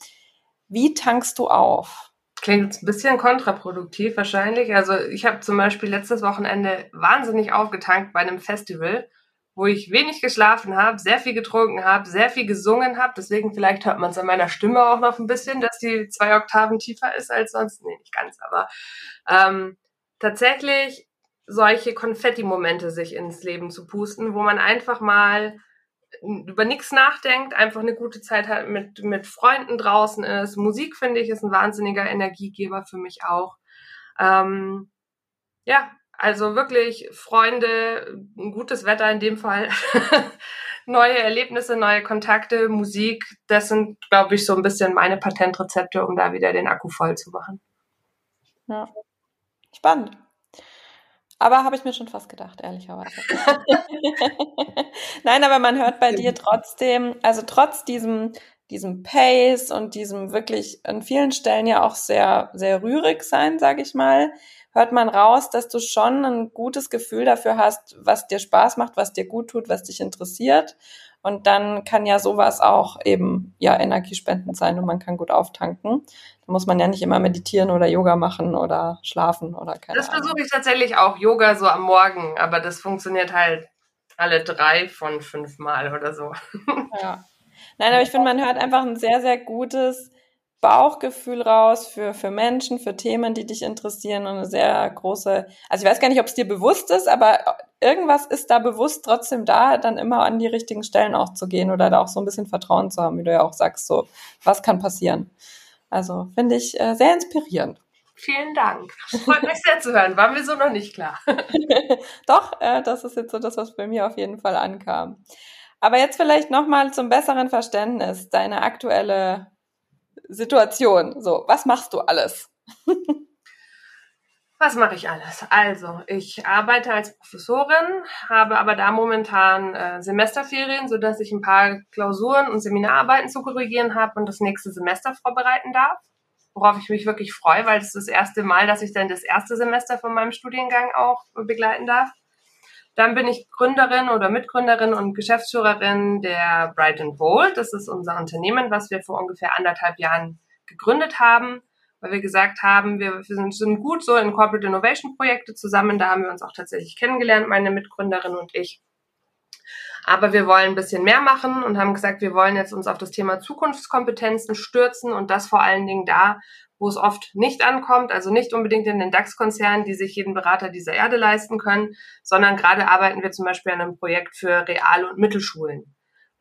Wie tankst du auf? Klingt ein bisschen kontraproduktiv wahrscheinlich. Also ich habe zum Beispiel letztes Wochenende wahnsinnig aufgetankt bei einem Festival wo ich wenig geschlafen habe, sehr viel getrunken habe, sehr viel gesungen habe. Deswegen vielleicht hört man es an meiner Stimme auch noch ein bisschen, dass die zwei Oktaven tiefer ist als sonst. Nee, nicht ganz, aber ähm, tatsächlich solche Konfetti-Momente sich ins Leben zu pusten, wo man einfach mal über nichts nachdenkt, einfach eine gute Zeit hat, mit, mit Freunden draußen ist. Musik, finde ich, ist ein wahnsinniger Energiegeber für mich auch. Ähm, ja, also wirklich Freunde, ein gutes Wetter in dem Fall, (laughs) neue Erlebnisse, neue Kontakte, Musik. Das sind, glaube ich, so ein bisschen meine Patentrezepte, um da wieder den Akku voll zu machen. Ja. Spannend. Aber habe ich mir schon fast gedacht, ehrlicherweise. (laughs) Nein, aber man hört bei dir trotzdem, also trotz diesem, diesem Pace und diesem wirklich an vielen Stellen ja auch sehr, sehr rührig sein, sage ich mal, hört man raus, dass du schon ein gutes Gefühl dafür hast, was dir Spaß macht, was dir gut tut, was dich interessiert Und dann kann ja sowas auch eben ja energiespendend sein und man kann gut auftanken. Da muss man ja nicht immer meditieren oder Yoga machen oder schlafen oder keine Das versuche ich tatsächlich auch, Yoga so am Morgen, aber das funktioniert halt alle drei von fünf Mal oder so. (laughs) Ja. Nein, aber ich finde, man hört einfach ein sehr, sehr gutes Bauchgefühl raus für, für Menschen, für Themen, die dich interessieren und eine sehr große, also ich weiß gar nicht, ob es dir bewusst ist, aber irgendwas ist da bewusst trotzdem da, dann immer an die richtigen Stellen auch zu gehen oder da auch so ein bisschen Vertrauen zu haben, wie du ja auch sagst, so, was kann passieren? Also finde ich äh, sehr inspirierend. Vielen Dank. Freut mich sehr zu hören. War mir so noch nicht klar. (laughs) Doch, äh, das ist jetzt so das, was bei mir auf jeden Fall ankam. Aber jetzt vielleicht nochmal zum besseren Verständnis, deine aktuelle Situation. So, was machst du alles? (laughs) Was mache ich alles? Also, ich arbeite als Professorin, habe aber da momentan äh, Semesterferien, sodass ich ein paar Klausuren und Seminararbeiten zu korrigieren habe und das nächste Semester vorbereiten darf. Worauf ich mich wirklich freue, weil es das erste Mal, dass ich dann das erste Semester von meinem Studiengang auch begleiten darf. Dann bin ich Gründerin oder Mitgründerin und Geschäftsführerin der Bright and Bold. Das ist unser Unternehmen, was wir vor ungefähr anderthalb Jahren gegründet haben, weil wir gesagt haben, wir, wir sind, sind gut so in Corporate Innovation Projekte zusammen. Da haben wir uns auch tatsächlich kennengelernt, meine Mitgründerin und ich. Aber wir wollen ein bisschen mehr machen und haben gesagt, wir wollen jetzt uns auf das Thema Zukunftskompetenzen stürzen und das vor allen Dingen da, wo es oft nicht ankommt, also nicht unbedingt in den DAX-Konzernen, die sich jeden Berater dieser Erde leisten können, sondern gerade arbeiten wir zum Beispiel an einem Projekt für Real- und Mittelschulen,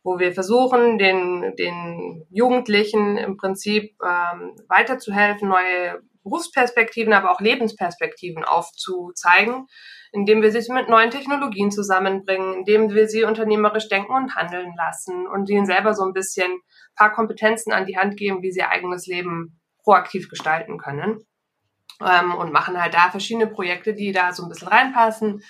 wo wir versuchen, den, den Jugendlichen im Prinzip ähm, weiterzuhelfen, neue Berufsperspektiven, aber auch Lebensperspektiven aufzuzeigen, indem wir sie mit neuen Technologien zusammenbringen, indem wir sie unternehmerisch denken und handeln lassen und ihnen selber so ein bisschen ein paar Kompetenzen an die Hand geben, wie sie ihr eigenes Leben proaktiv gestalten können. Ähm, und machen halt da verschiedene Projekte, die da so ein bisschen reinpassen,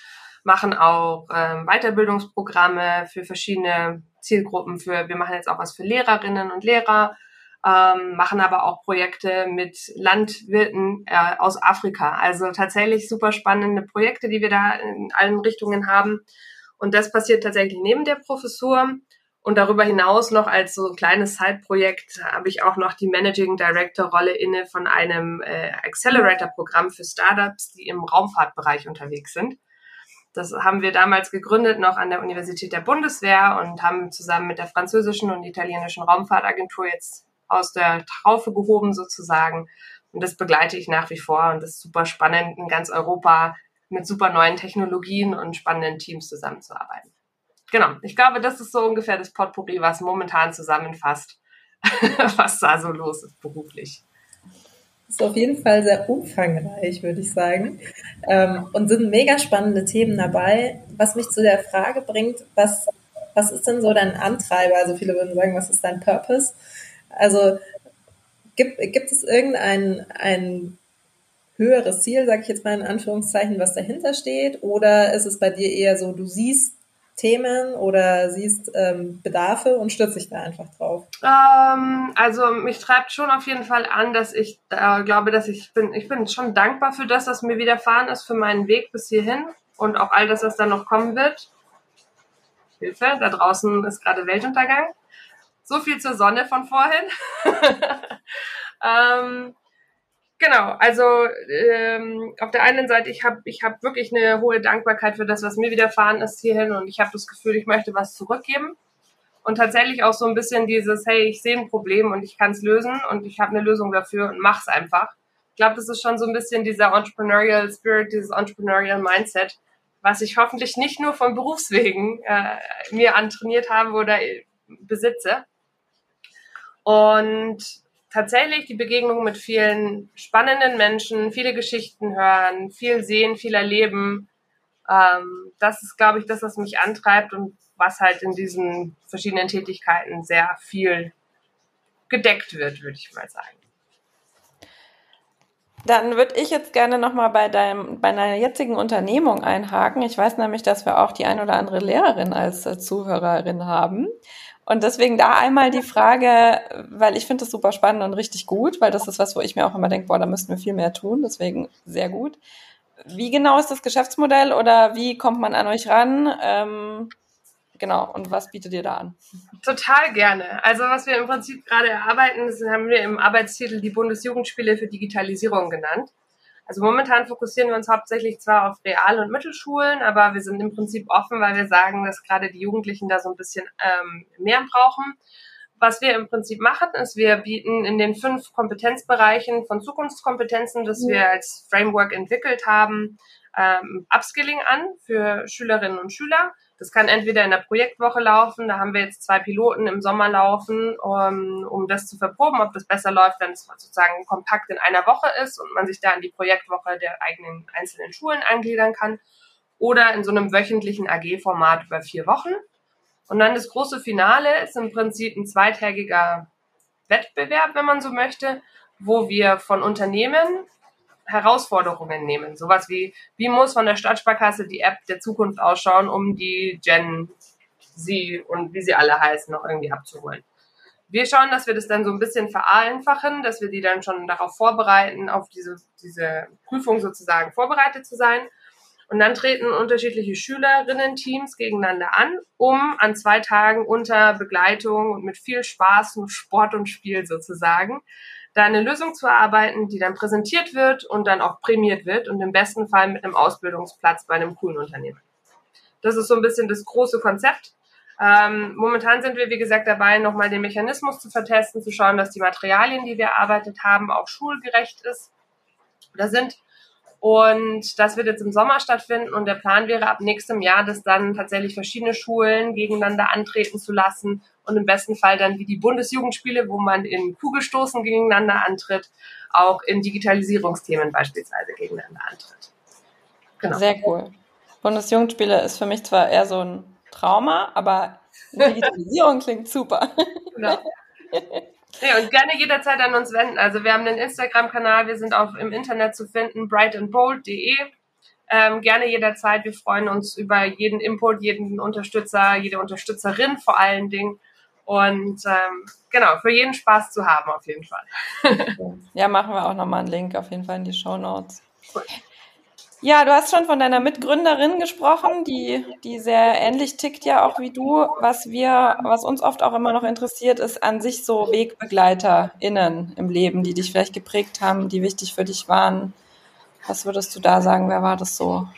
machen auch ähm, Weiterbildungsprogramme für verschiedene Zielgruppen. Für wir machen jetzt auch was für Lehrerinnen und Lehrer, ähm, machen aber auch Projekte mit Landwirten äh, aus Afrika. Also tatsächlich super spannende Projekte, die wir da in allen Richtungen haben. Und das passiert tatsächlich neben der Professur. Und darüber hinaus noch als so ein kleines Side-Projekt habe ich auch noch die Managing Director-Rolle inne von einem äh, Accelerator-Programm für Startups, die im Raumfahrtbereich unterwegs sind. Das haben wir damals gegründet noch an der Universität der Bundeswehr und haben zusammen mit der französischen und italienischen Raumfahrtagentur jetzt aus der Traufe gehoben sozusagen. Und das begleite ich nach wie vor und das ist super spannend, in ganz Europa mit super neuen Technologien und spannenden Teams zusammenzuarbeiten genau, ich glaube, das ist so ungefähr das Potpourri, was momentan zusammenfasst, (laughs) was da so los ist beruflich. Ist auf jeden Fall sehr umfangreich, würde ich sagen. Ähm, und sind mega spannende Themen dabei, was mich zu der Frage bringt, was, was ist denn so dein Antreiber? Also viele würden sagen, was ist dein Purpose? Also gibt, gibt es irgendein ein höheres Ziel, sage ich jetzt mal in Anführungszeichen, was dahinter steht? Oder ist es bei dir eher so, du siehst Themen oder siehst ähm, Bedarfe und stürzt dich da einfach drauf? Ähm, also mich treibt schon auf jeden Fall an, dass ich äh, glaube, dass ich bin, ich bin schon dankbar für das, was mir widerfahren ist, für meinen Weg bis hierhin und auch all das, was da noch kommen wird. Hilfe, da draußen ist gerade Weltuntergang. So viel zur Sonne von vorhin. (laughs) ähm, Genau, also ähm, auf der einen Seite, ich habe ich hab wirklich eine hohe Dankbarkeit für das, was mir widerfahren ist hierhin und ich habe das Gefühl, ich möchte was zurückgeben. Und tatsächlich auch so ein bisschen dieses, hey, ich sehe ein Problem und ich kann es lösen und ich habe eine Lösung dafür und mach's einfach. Ich glaube, das ist schon so ein bisschen dieser Entrepreneurial Spirit, dieses Entrepreneurial Mindset, was ich hoffentlich nicht nur von Berufswegen äh, mir antrainiert habe oder besitze. Und tatsächlich die Begegnung mit vielen spannenden Menschen, viele Geschichten hören, viel sehen, viel erleben. Ähm, das ist, glaube ich, das, was mich antreibt und was halt in diesen verschiedenen Tätigkeiten sehr viel gedeckt wird, würde ich mal sagen. Dann würde ich jetzt gerne nochmal bei deinem, bei deiner jetzigen Unternehmung einhaken. Ich weiß nämlich, dass wir auch die ein oder andere Lehrerin als äh, Zuhörerin haben. Und deswegen da einmal die Frage, weil ich finde das super spannend und richtig gut, weil das ist was, wo ich mir auch immer denke, boah, da müssten wir viel mehr tun. Deswegen sehr gut. Wie genau ist das Geschäftsmodell oder wie kommt man an euch ran? Ähm, genau, und was bietet ihr da an? Total gerne. Also was wir im Prinzip gerade erarbeiten, das haben wir im Arbeitstitel die Bundesjugendspiele für Digitalisierung genannt. Also momentan fokussieren wir uns hauptsächlich zwar auf Real- und Mittelschulen, aber wir sind im Prinzip offen, weil wir sagen, dass gerade die Jugendlichen da so ein bisschen ähm, mehr brauchen. Was wir im Prinzip machen, ist, wir bieten in den fünf Kompetenzbereichen von Zukunftskompetenzen, das wir als Framework entwickelt haben, ähm, Upskilling an für Schülerinnen und Schüler. Das kann entweder in der Projektwoche laufen, da haben wir jetzt zwei Piloten im Sommer laufen, um, um das zu verproben, ob das besser läuft, wenn es sozusagen kompakt in einer Woche ist und man sich da in die Projektwoche der eigenen einzelnen Schulen eingliedern kann. Oder in so einem wöchentlichen AG-Format über vier Wochen. Und dann das große Finale ist im Prinzip ein zweitägiger Wettbewerb, wenn man so möchte, wo wir von Unternehmen Herausforderungen nehmen. Sowas wie, wie muss von der Stadtsparkasse die App der Zukunft ausschauen, um die Gen Z und wie sie alle heißen, noch irgendwie abzuholen. Wir schauen, dass wir das dann so ein bisschen vereinfachen, dass wir die dann schon darauf vorbereiten, auf diese, diese Prüfung sozusagen vorbereitet zu sein. Und dann treten unterschiedliche Schülerinnen-Teams gegeneinander an, um an zwei Tagen unter Begleitung und mit viel Spaß und Sport und Spiel sozusagen da eine Lösung zu erarbeiten, die dann präsentiert wird und dann auch prämiert wird und im besten Fall mit einem Ausbildungsplatz bei einem coolen Unternehmen. Das ist so ein bisschen das große Konzept. Ähm, momentan sind wir, wie gesagt, dabei, nochmal den Mechanismus zu vertesten, zu schauen, dass die Materialien, die wir erarbeitet haben, auch schulgerecht ist oder sind. Und das wird jetzt im Sommer stattfinden und der Plan wäre ab nächstem Jahr, dass dann tatsächlich verschiedene Schulen gegeneinander antreten zu lassen und im besten Fall dann wie die Bundesjugendspiele, wo man in Kugelstoßen gegeneinander antritt, auch in Digitalisierungsthemen beispielsweise gegeneinander antritt. Genau. Sehr cool. Bundesjugendspiele ist für mich zwar eher so ein Trauma, aber Digitalisierung klingt super. Genau. (laughs) Ja, und gerne jederzeit an uns wenden. Also wir haben einen Instagram-Kanal, wir sind auch im Internet zu finden, brightandbold.de. Ähm, gerne jederzeit. Wir freuen uns über jeden Input, jeden Unterstützer, jede Unterstützerin vor allen Dingen. Und ähm, genau, für jeden Spaß zu haben auf jeden Fall. (laughs) ja, machen wir auch nochmal einen Link auf jeden Fall in die Show Notes. Cool. Ja, du hast schon von deiner Mitgründerin gesprochen, die, die sehr ähnlich tickt ja auch wie du. Was wir, was uns oft auch immer noch interessiert, ist an sich so WegbegleiterInnen im Leben, die dich vielleicht geprägt haben, die wichtig für dich waren. Was würdest du da sagen? Wer war das so?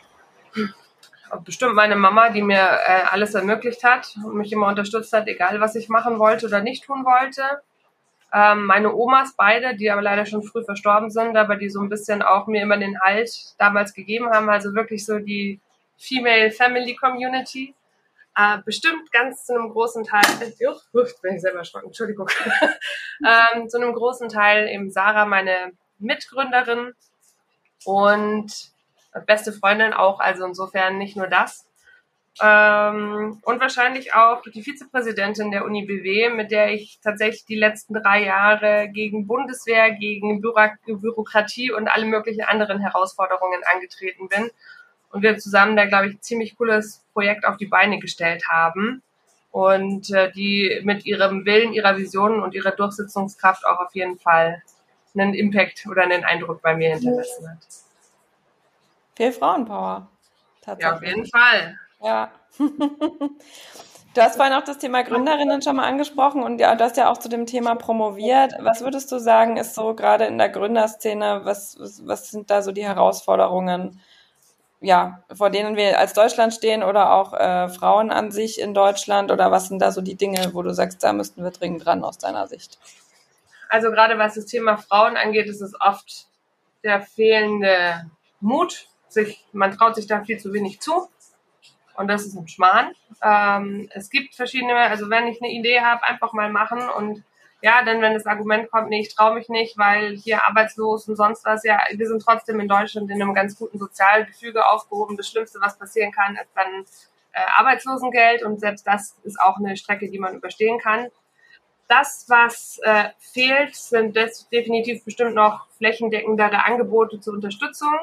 bestimmt meine Mama, die mir äh, alles ermöglicht hat und mich immer unterstützt hat, egal was ich machen wollte oder nicht tun wollte. Ähm, meine Omas beide, die aber leider schon früh verstorben sind, aber die so ein bisschen auch mir immer den Halt damals gegeben haben, also wirklich so die Female Family Community. Äh, bestimmt ganz zu einem großen Teil, uh, bin ich selber erschrocken, Entschuldigung, (laughs) ähm, zu einem großen Teil eben Sarah, meine Mitgründerin und beste Freundin auch, also insofern nicht nur das. Ähm, und wahrscheinlich auch die Vizepräsidentin der Uni BW, mit der ich tatsächlich die letzten drei Jahre gegen Bundeswehr, gegen Bürokratie und alle möglichen anderen Herausforderungen angetreten bin. Und wir zusammen da, glaube ich, ein ziemlich cooles Projekt auf die Beine gestellt haben. Und äh, die mit ihrem Willen, ihrer Vision und ihrer Durchsetzungskraft auch auf jeden Fall einen Impact oder einen Eindruck bei mir hinterlassen hat. Viel Frauenpower. Ja, auf jeden Fall. Ja. Du hast vorhin auch das Thema Gründerinnen schon mal angesprochen und ja, du hast ja auch zu dem Thema promoviert. Was würdest du sagen, ist so gerade in der Gründerszene, was, was, sind da so die Herausforderungen, ja, vor denen wir als Deutschland stehen oder auch äh, Frauen an sich in Deutschland oder was sind da so die Dinge, wo du sagst, da müssten wir dringend dran aus deiner Sicht? Also gerade was das Thema Frauen angeht, ist es oft der fehlende Mut, sich, man traut sich da viel zu wenig zu. Und das ist ein Schmarrn. Ähm, es gibt verschiedene, also wenn ich eine Idee habe, einfach mal machen und ja, denn wenn das Argument kommt, nee, ich traue mich nicht, weil hier arbeitslos und sonst was, ja, wir sind trotzdem in Deutschland in einem ganz guten Sozialgefüge aufgehoben. Das Schlimmste, was passieren kann, ist dann äh, Arbeitslosengeld und selbst das ist auch eine Strecke, die man überstehen kann. Das, was äh, fehlt, sind definitiv bestimmt noch flächendeckendere Angebote zur Unterstützung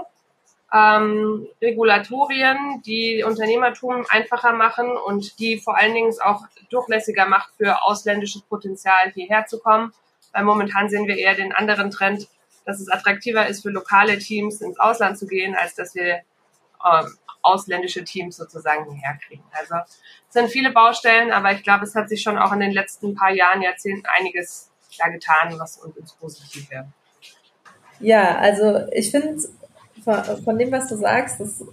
ähm, Regulatorien, die Unternehmertum einfacher machen und die vor allen Dingen auch durchlässiger macht für ausländisches Potenzial hierher zu kommen. Weil momentan sehen wir eher den anderen Trend, dass es attraktiver ist für lokale Teams ins Ausland zu gehen, als dass wir äh, ausländische Teams sozusagen herkriegen. Also es sind viele Baustellen, aber ich glaube, es hat sich schon auch in den letzten paar Jahren, Jahrzehnten einiges da getan, was uns ins Positive. Ja, also ich finde von, dem, was du sagst, das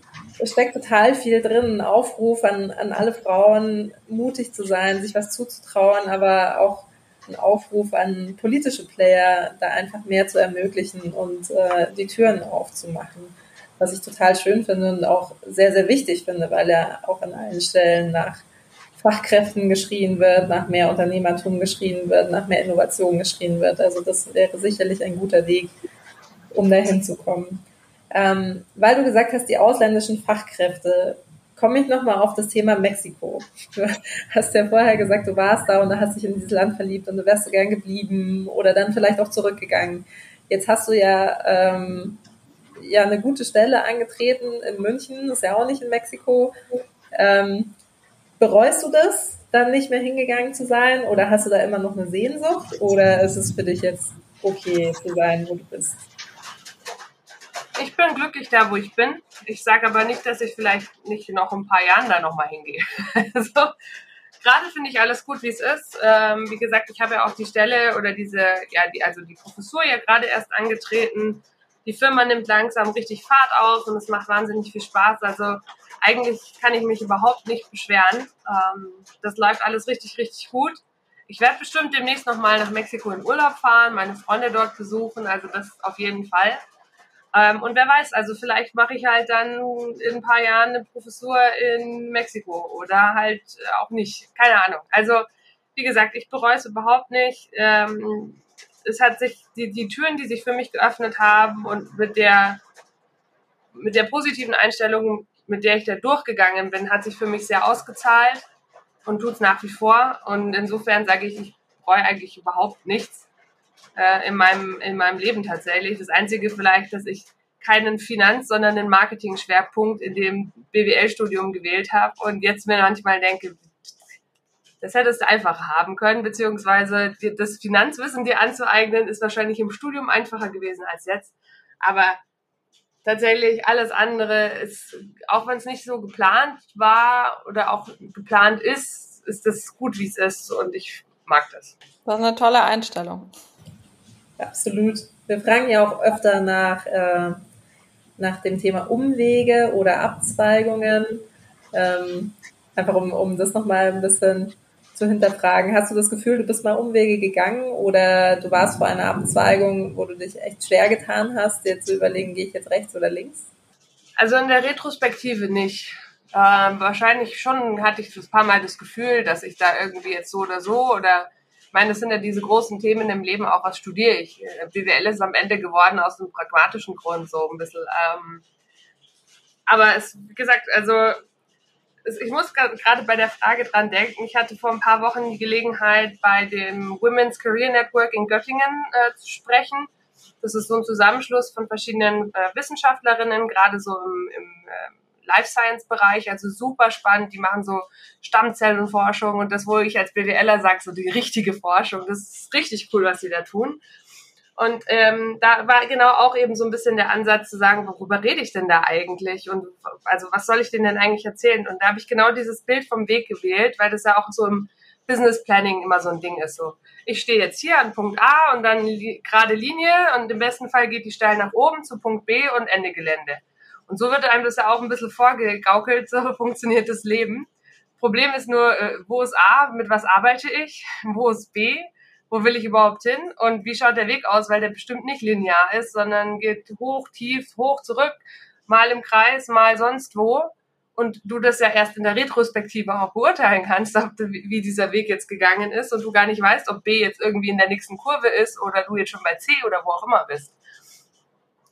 steckt total viel drin. Ein Aufruf an, an alle Frauen, mutig zu sein, sich was zuzutrauen, aber auch ein Aufruf an politische Player, da einfach mehr zu ermöglichen und äh, die Türen aufzumachen. Was ich total schön finde und auch sehr, sehr wichtig finde, weil er auch an allen Stellen nach Fachkräften geschrien wird, nach mehr Unternehmertum geschrien wird, nach mehr Innovation geschrien wird. Also das wäre sicherlich ein guter Weg, um dahin zu kommen. Ähm, weil du gesagt hast, die ausländischen Fachkräfte, komme ich nochmal auf das Thema Mexiko. Du hast ja vorher gesagt, du warst da und da hast dich in dieses Land verliebt und du wärst so gern geblieben oder dann vielleicht auch zurückgegangen. Jetzt hast du ja, ähm, ja eine gute Stelle angetreten in München, ist ja auch nicht in Mexiko. Ähm, bereust du das, dann nicht mehr hingegangen zu sein oder hast du da immer noch eine Sehnsucht oder ist es für dich jetzt okay zu sein, wo du bist? Ich bin glücklich da, wo ich bin. Ich sage aber nicht, dass ich vielleicht nicht noch ein paar Jahren da nochmal hingehe. (laughs) also, gerade finde ich alles gut, wie es ist. Ähm, wie gesagt, ich habe ja auch die Stelle oder diese, ja, die, also die Professur ja gerade erst angetreten. Die Firma nimmt langsam richtig Fahrt auf und es macht wahnsinnig viel Spaß. Also eigentlich kann ich mich überhaupt nicht beschweren. Ähm, das läuft alles richtig, richtig gut. Ich werde bestimmt demnächst nochmal nach Mexiko in Urlaub fahren, meine Freunde dort besuchen, also das auf jeden Fall. Ähm, und wer weiß, also vielleicht mache ich halt dann in ein paar Jahren eine Professur in Mexiko oder halt auch nicht. Keine Ahnung. Also, wie gesagt, ich bereue es überhaupt nicht. Ähm, es hat sich die, die Türen, die sich für mich geöffnet haben und mit der, mit der positiven Einstellung, mit der ich da durchgegangen bin, hat sich für mich sehr ausgezahlt und tut es nach wie vor. Und insofern sage ich, ich bereue eigentlich überhaupt nichts äh, in, meinem, in meinem Leben tatsächlich. Das Einzige vielleicht, dass ich keinen Finanz-, sondern einen Marketing-Schwerpunkt in dem BWL-Studium gewählt habe und jetzt mir manchmal denke, das hättest du einfacher haben können, beziehungsweise das Finanzwissen dir anzueignen, ist wahrscheinlich im Studium einfacher gewesen als jetzt. Aber tatsächlich alles andere ist, auch wenn es nicht so geplant war oder auch geplant ist, ist das gut, wie es ist und ich mag das. Das ist eine tolle Einstellung. Absolut. Wir fragen ja auch öfter nach, äh, nach dem Thema Umwege oder Abzweigungen. Ähm, einfach um, um das nochmal ein bisschen zu hinterfragen. Hast du das Gefühl, du bist mal Umwege gegangen oder du warst vor einer Abzweigung, wo du dich echt schwer getan hast, dir zu überlegen, gehe ich jetzt rechts oder links? Also in der Retrospektive nicht. Ähm, wahrscheinlich schon hatte ich ein paar Mal das Gefühl, dass ich da irgendwie jetzt so oder so oder ich meine, das sind ja diese großen Themen im Leben auch, was studiere ich. BWL ist am Ende geworden aus einem pragmatischen Grund so ein bisschen. Ähm, aber es, wie gesagt, also ich muss gerade bei der Frage dran denken. Ich hatte vor ein paar Wochen die Gelegenheit, bei dem Women's Career Network in Göttingen äh, zu sprechen. Das ist so ein Zusammenschluss von verschiedenen äh, Wissenschaftlerinnen, gerade so im, im äh, Life Science Bereich, also super spannend. Die machen so Stammzellenforschung und das, wo ich als BWLer sage, so die richtige Forschung. Das ist richtig cool, was sie da tun. Und ähm, da war genau auch eben so ein bisschen der Ansatz zu sagen, worüber rede ich denn da eigentlich und also was soll ich denen denn eigentlich erzählen? Und da habe ich genau dieses Bild vom Weg gewählt, weil das ja auch so im Business Planning immer so ein Ding ist. So, ich stehe jetzt hier an Punkt A und dann li gerade Linie und im besten Fall geht die steil nach oben zu Punkt B und Ende Gelände. Und so wird einem das ja auch ein bisschen vorgegaukelt, so (laughs) funktioniert das Leben. Problem ist nur, äh, wo ist A, mit was arbeite ich, (laughs) wo ist B, wo will ich überhaupt hin und wie schaut der Weg aus, weil der bestimmt nicht linear ist, sondern geht hoch, tief, hoch, zurück, mal im Kreis, mal sonst wo. Und du das ja erst in der Retrospektive auch beurteilen kannst, wie dieser Weg jetzt gegangen ist und du gar nicht weißt, ob B jetzt irgendwie in der nächsten Kurve ist oder du jetzt schon bei C oder wo auch immer bist.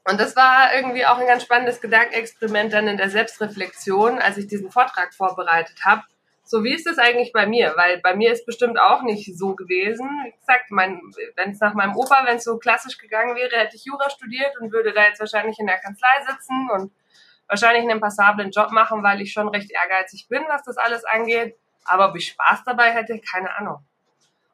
Und das war irgendwie auch ein ganz spannendes Gedankenexperiment dann in der Selbstreflexion, als ich diesen Vortrag vorbereitet habe. So, wie ist das eigentlich bei mir? Weil bei mir ist bestimmt auch nicht so gewesen. Wie gesagt, wenn es nach meinem Opa, wenn es so klassisch gegangen wäre, hätte ich Jura studiert und würde da jetzt wahrscheinlich in der Kanzlei sitzen und wahrscheinlich einen passablen Job machen, weil ich schon recht ehrgeizig bin, was das alles angeht. Aber ob ich Spaß dabei hätte, keine Ahnung.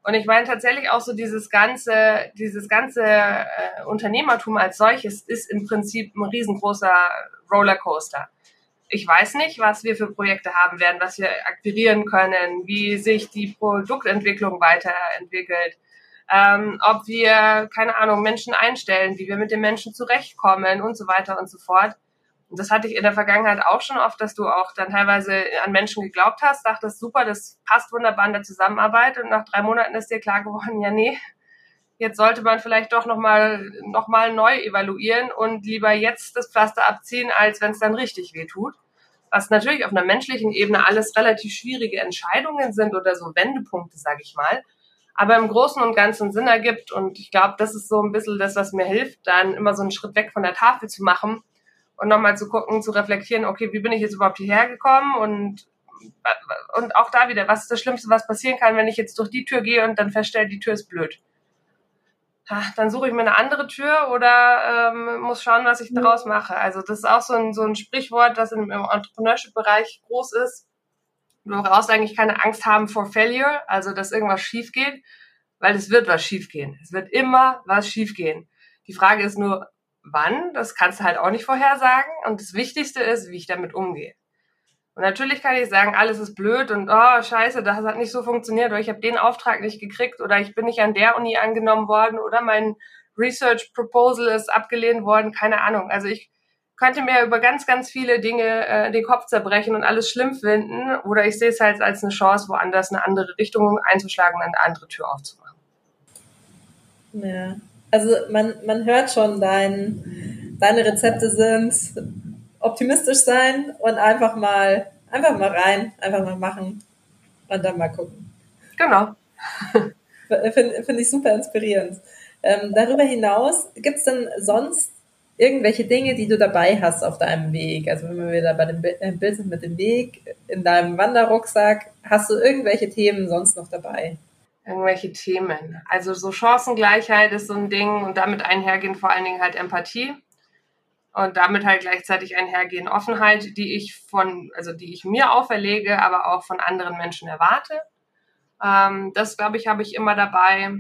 Und ich meine tatsächlich auch so dieses ganze, dieses ganze äh, Unternehmertum als solches ist im Prinzip ein riesengroßer Rollercoaster. ich weiß nicht, was wir für Projekte haben werden, was wir akquirieren können, wie sich die Produktentwicklung weiterentwickelt, ähm, ob wir, keine Ahnung, Menschen einstellen, wie wir mit den Menschen zurechtkommen und so weiter und so fort. Das hatte ich in der Vergangenheit auch schon oft, dass du auch dann teilweise an Menschen geglaubt hast, dachtest, super, das passt wunderbar in der Zusammenarbeit und nach drei Monaten ist dir klar geworden, ja, nee, jetzt sollte man vielleicht doch nochmal noch mal neu evaluieren und lieber jetzt das Pflaster abziehen, als wenn es dann richtig weh tut. Was natürlich auf einer menschlichen Ebene alles relativ schwierige Entscheidungen sind oder so Wendepunkte, sage ich mal. Aber im Großen und Ganzen Sinn ergibt. Und ich glaube, das ist so ein bisschen das, was mir hilft, dann immer so einen Schritt weg von der Tafel zu machen und nochmal zu gucken, zu reflektieren, okay, wie bin ich jetzt überhaupt hierher gekommen und und auch da wieder, was ist das Schlimmste, was passieren kann, wenn ich jetzt durch die Tür gehe und dann feststelle, die Tür ist blöd dann suche ich mir eine andere Tür oder ähm, muss schauen, was ich daraus mache. Also das ist auch so ein, so ein Sprichwort, das im, im Entrepreneurship-Bereich groß ist. Du brauchst eigentlich keine Angst haben vor Failure, also dass irgendwas schief geht, weil es wird was schief gehen. Es wird immer was schief gehen. Die Frage ist nur, wann, das kannst du halt auch nicht vorhersagen. Und das Wichtigste ist, wie ich damit umgehe. Und natürlich kann ich sagen, alles ist blöd und oh scheiße, das hat nicht so funktioniert oder ich habe den Auftrag nicht gekriegt oder ich bin nicht an der Uni angenommen worden oder mein Research Proposal ist abgelehnt worden, keine Ahnung. Also ich könnte mir über ganz, ganz viele Dinge äh, den Kopf zerbrechen und alles schlimm finden oder ich sehe es halt als eine Chance, woanders eine andere Richtung einzuschlagen und eine andere Tür aufzumachen. Ja, also man, man hört schon, dein, deine Rezepte sind optimistisch sein und einfach mal, einfach mal rein, einfach mal machen und dann mal gucken. Genau. (laughs) Finde find ich super inspirierend. Ähm, darüber hinaus, gibt es denn sonst irgendwelche Dinge, die du dabei hast auf deinem Weg? Also wenn wir wieder bei dem äh, Bild sind mit dem Weg in deinem Wanderrucksack, hast du irgendwelche Themen sonst noch dabei? Irgendwelche Themen. Also so Chancengleichheit ist so ein Ding und damit einhergehend vor allen Dingen halt Empathie und damit halt gleichzeitig einhergehen Offenheit, die ich von, also die ich mir auferlege, aber auch von anderen Menschen erwarte. Ähm, das, glaube ich, habe ich immer dabei.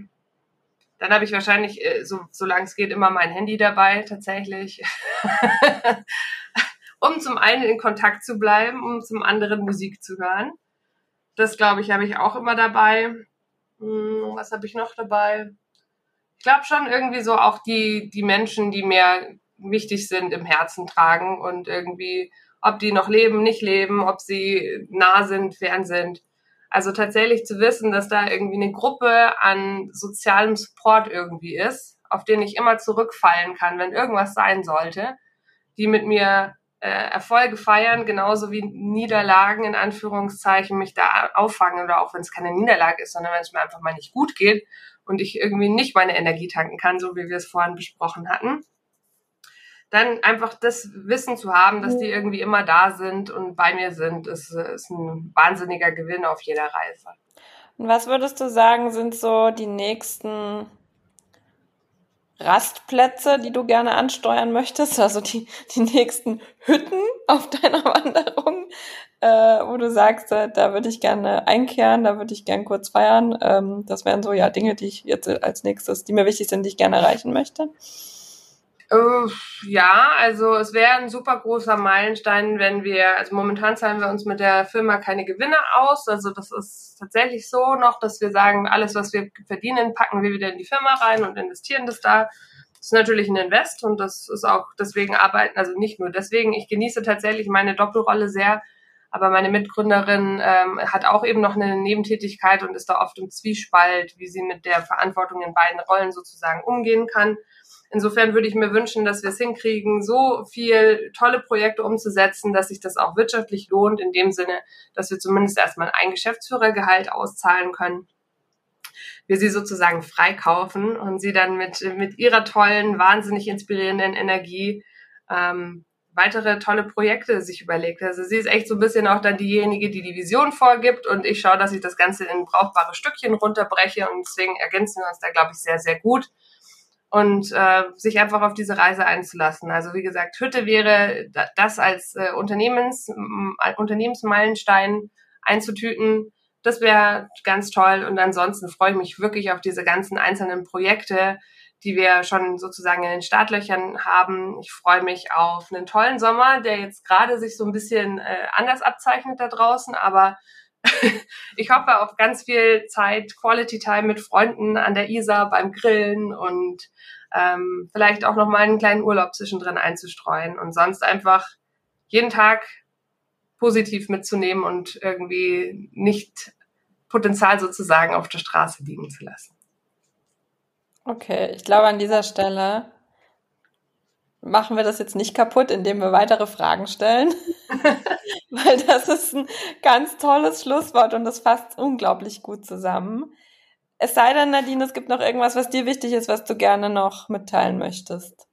Dann habe ich wahrscheinlich, äh, so, solange es geht, immer mein Handy dabei, tatsächlich. (laughs) um zum einen in Kontakt zu bleiben, um zum anderen Musik zu hören. Das, glaube ich, habe ich auch immer dabei. Hm, was habe ich noch dabei? Ich glaube schon irgendwie so auch die, die Menschen, die mir wichtig sind, im Herzen tragen und irgendwie, ob die noch leben, nicht leben, ob sie nah sind, fern sind. Also tatsächlich zu wissen, dass da irgendwie eine Gruppe an sozialem Support irgendwie ist, auf den ich immer zurückfallen kann, wenn irgendwas sein sollte, die mit mir äh, Erfolge feiern, genauso wie Niederlagen in Anführungszeichen mich da auffangen oder auch wenn es keine Niederlage ist, sondern wenn es mir einfach mal nicht gut geht und ich irgendwie nicht meine Energie tanken kann, so wie wir es vorhin besprochen hatten dann einfach das Wissen zu haben, dass die irgendwie immer da sind und bei mir sind, ist, ist ein wahnsinniger Gewinn auf jeder Reise. Und was würdest du sagen, sind so die nächsten Rastplätze, die du gerne ansteuern möchtest? Also die, die nächsten Hütten auf deiner (laughs) Wanderung, äh, wo du sagst, äh, da würde ich gerne einkehren, da würde ich gerne kurz feiern. Ähm, das wären so ja Dinge, die ich jetzt als nächstes, die mir wichtig sind, die ich gerne erreichen möchte. Äh, ja, also es wäre ein super großer Meilenstein, wenn wir, also momentan zahlen wir uns mit der Firma keine Gewinne aus. Also das ist tatsächlich so noch, dass wir sagen, alles, was wir verdienen, packen wir wieder in die Firma rein und investieren das da. Das ist natürlich ein Invest und das ist auch deswegen arbeiten, also nicht nur deswegen. Ich genieße tatsächlich meine Doppelrolle sehr, aber meine Mitgründerin ähm, hat auch eben noch eine Nebentätigkeit und ist da oft im Zwiespalt, wie sie mit der Verantwortung in beiden Rollen sozusagen umgehen kann. Insofern würde ich mir wünschen, dass wir es hinkriegen, so viel tolle Projekte umzusetzen, dass sich das auch wirtschaftlich lohnt, in dem Sinne, dass wir zumindest erstmal ein Geschäftsführergehalt auszahlen können. Wir sie sozusagen freikaufen und sie dann mit, mit ihrer tollen, wahnsinnig inspirierenden Energie ähm, weitere tolle Projekte sich überlegt. Also sie ist echt so ein bisschen auch dann diejenige, die die Vision vorgibt und ich schaue, dass ich das Ganze in brauchbare Stückchen runterbreche und deswegen ergänzen wir uns da, glaube ich, sehr, sehr gut und äh, sich einfach auf diese Reise einzulassen. Also wie gesagt, Hütte wäre das als äh, Unternehmens, Unternehmensmeilenstein einzutüten. Das wäre ganz toll. Und ansonsten freue ich mich wirklich auf diese ganzen einzelnen Projekte, die wir schon sozusagen in den Startlöchern haben. Ich freue mich auf einen tollen Sommer, der jetzt gerade sich so ein bisschen äh, anders abzeichnet da draußen, aber (laughs) ich hoffe auf ganz viel Zeit, Quality Time mit Freunden an der Isar beim Grillen und ähm, vielleicht auch noch mal einen kleinen Urlaub zwischendrin einzustreuen und sonst einfach jeden Tag positiv mitzunehmen und irgendwie nicht Potenzial sozusagen auf der Straße liegen zu lassen. Okay, ich glaube an dieser Stelle machen wir das jetzt nicht kaputt, indem wir weitere Fragen stellen, (laughs) weil das ist ein ganz tolles Schlusswort und das fasst unglaublich gut zusammen. Es sei denn, Nadine, es gibt noch irgendwas, was dir wichtig ist, was du gerne noch mitteilen möchtest.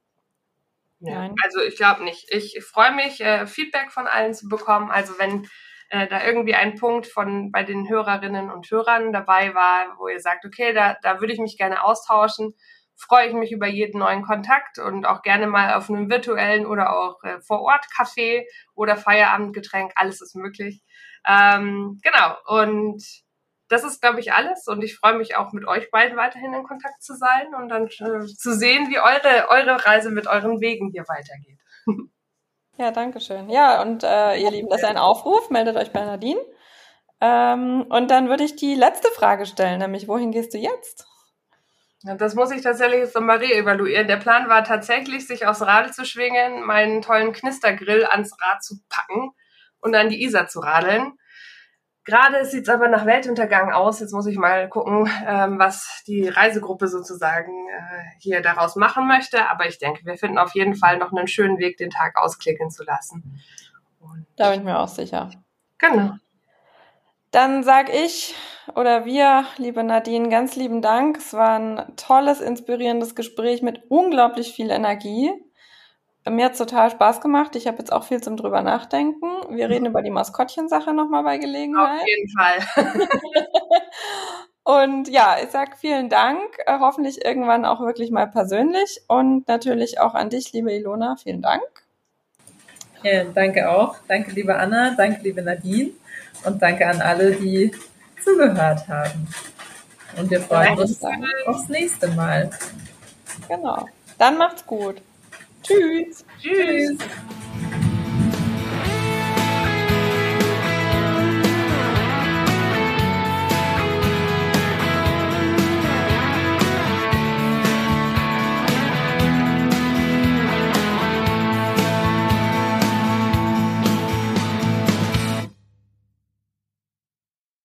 Nein. Also ich glaube nicht. Ich freue mich, äh, Feedback von allen zu bekommen. Also wenn äh, da irgendwie ein Punkt von bei den Hörerinnen und Hörern dabei war, wo ihr sagt, okay, da, da würde ich mich gerne austauschen, freue ich mich über jeden neuen Kontakt und auch gerne mal auf einem virtuellen oder auch äh, vor Ort Kaffee oder Feierabendgetränk. Alles ist möglich. Ähm, genau. Und das ist, glaube ich, alles. Und ich freue mich auch mit euch beiden weiterhin in Kontakt zu sein und dann äh, zu sehen, wie eure, eure Reise mit euren Wegen hier weitergeht. (laughs) Ja, danke schön. Ja, und äh, ihr Lieben, das ist ein Aufruf. Meldet euch bei Nadine. Ähm, und dann würde ich die letzte Frage stellen, nämlich wohin gehst du jetzt? Das muss ich tatsächlich jetzt nochmal reevaluieren. Der Plan war tatsächlich, sich aufs Rad zu schwingen, meinen tollen Knistergrill ans Rad zu packen und dann die Isar zu radeln. Gerade sieht es aber nach Weltuntergang aus. Jetzt muss ich mal gucken, ähm, was die Reisegruppe sozusagen äh, hier daraus machen möchte. Aber ich denke, wir finden auf jeden Fall noch einen schönen Weg, den Tag ausklicken zu lassen. Und da bin ich mir auch sicher. Genau. Dann sag ich oder wir, liebe Nadine, ganz lieben Dank. Es war ein tolles, inspirierendes Gespräch mit unglaublich viel Energie. Mir hat total Spaß gemacht. Ich habe jetzt auch viel zum drüber nachdenken. Wir reden über die Maskottchensache nochmal bei Gelegenheit. Auf jeden Fall. (laughs) und ja, ich sag vielen Dank. Äh, hoffentlich irgendwann auch wirklich mal persönlich. Und natürlich auch an dich, liebe Ilona. Vielen Dank. Ja, danke auch. Danke, liebe Anna. Danke, liebe Nadine. Und danke an alle, die zugehört haben. Und wir freuen uns aufs nächste Mal. Genau. Dann macht's gut. Tschüss. Tschüss. Tschüss.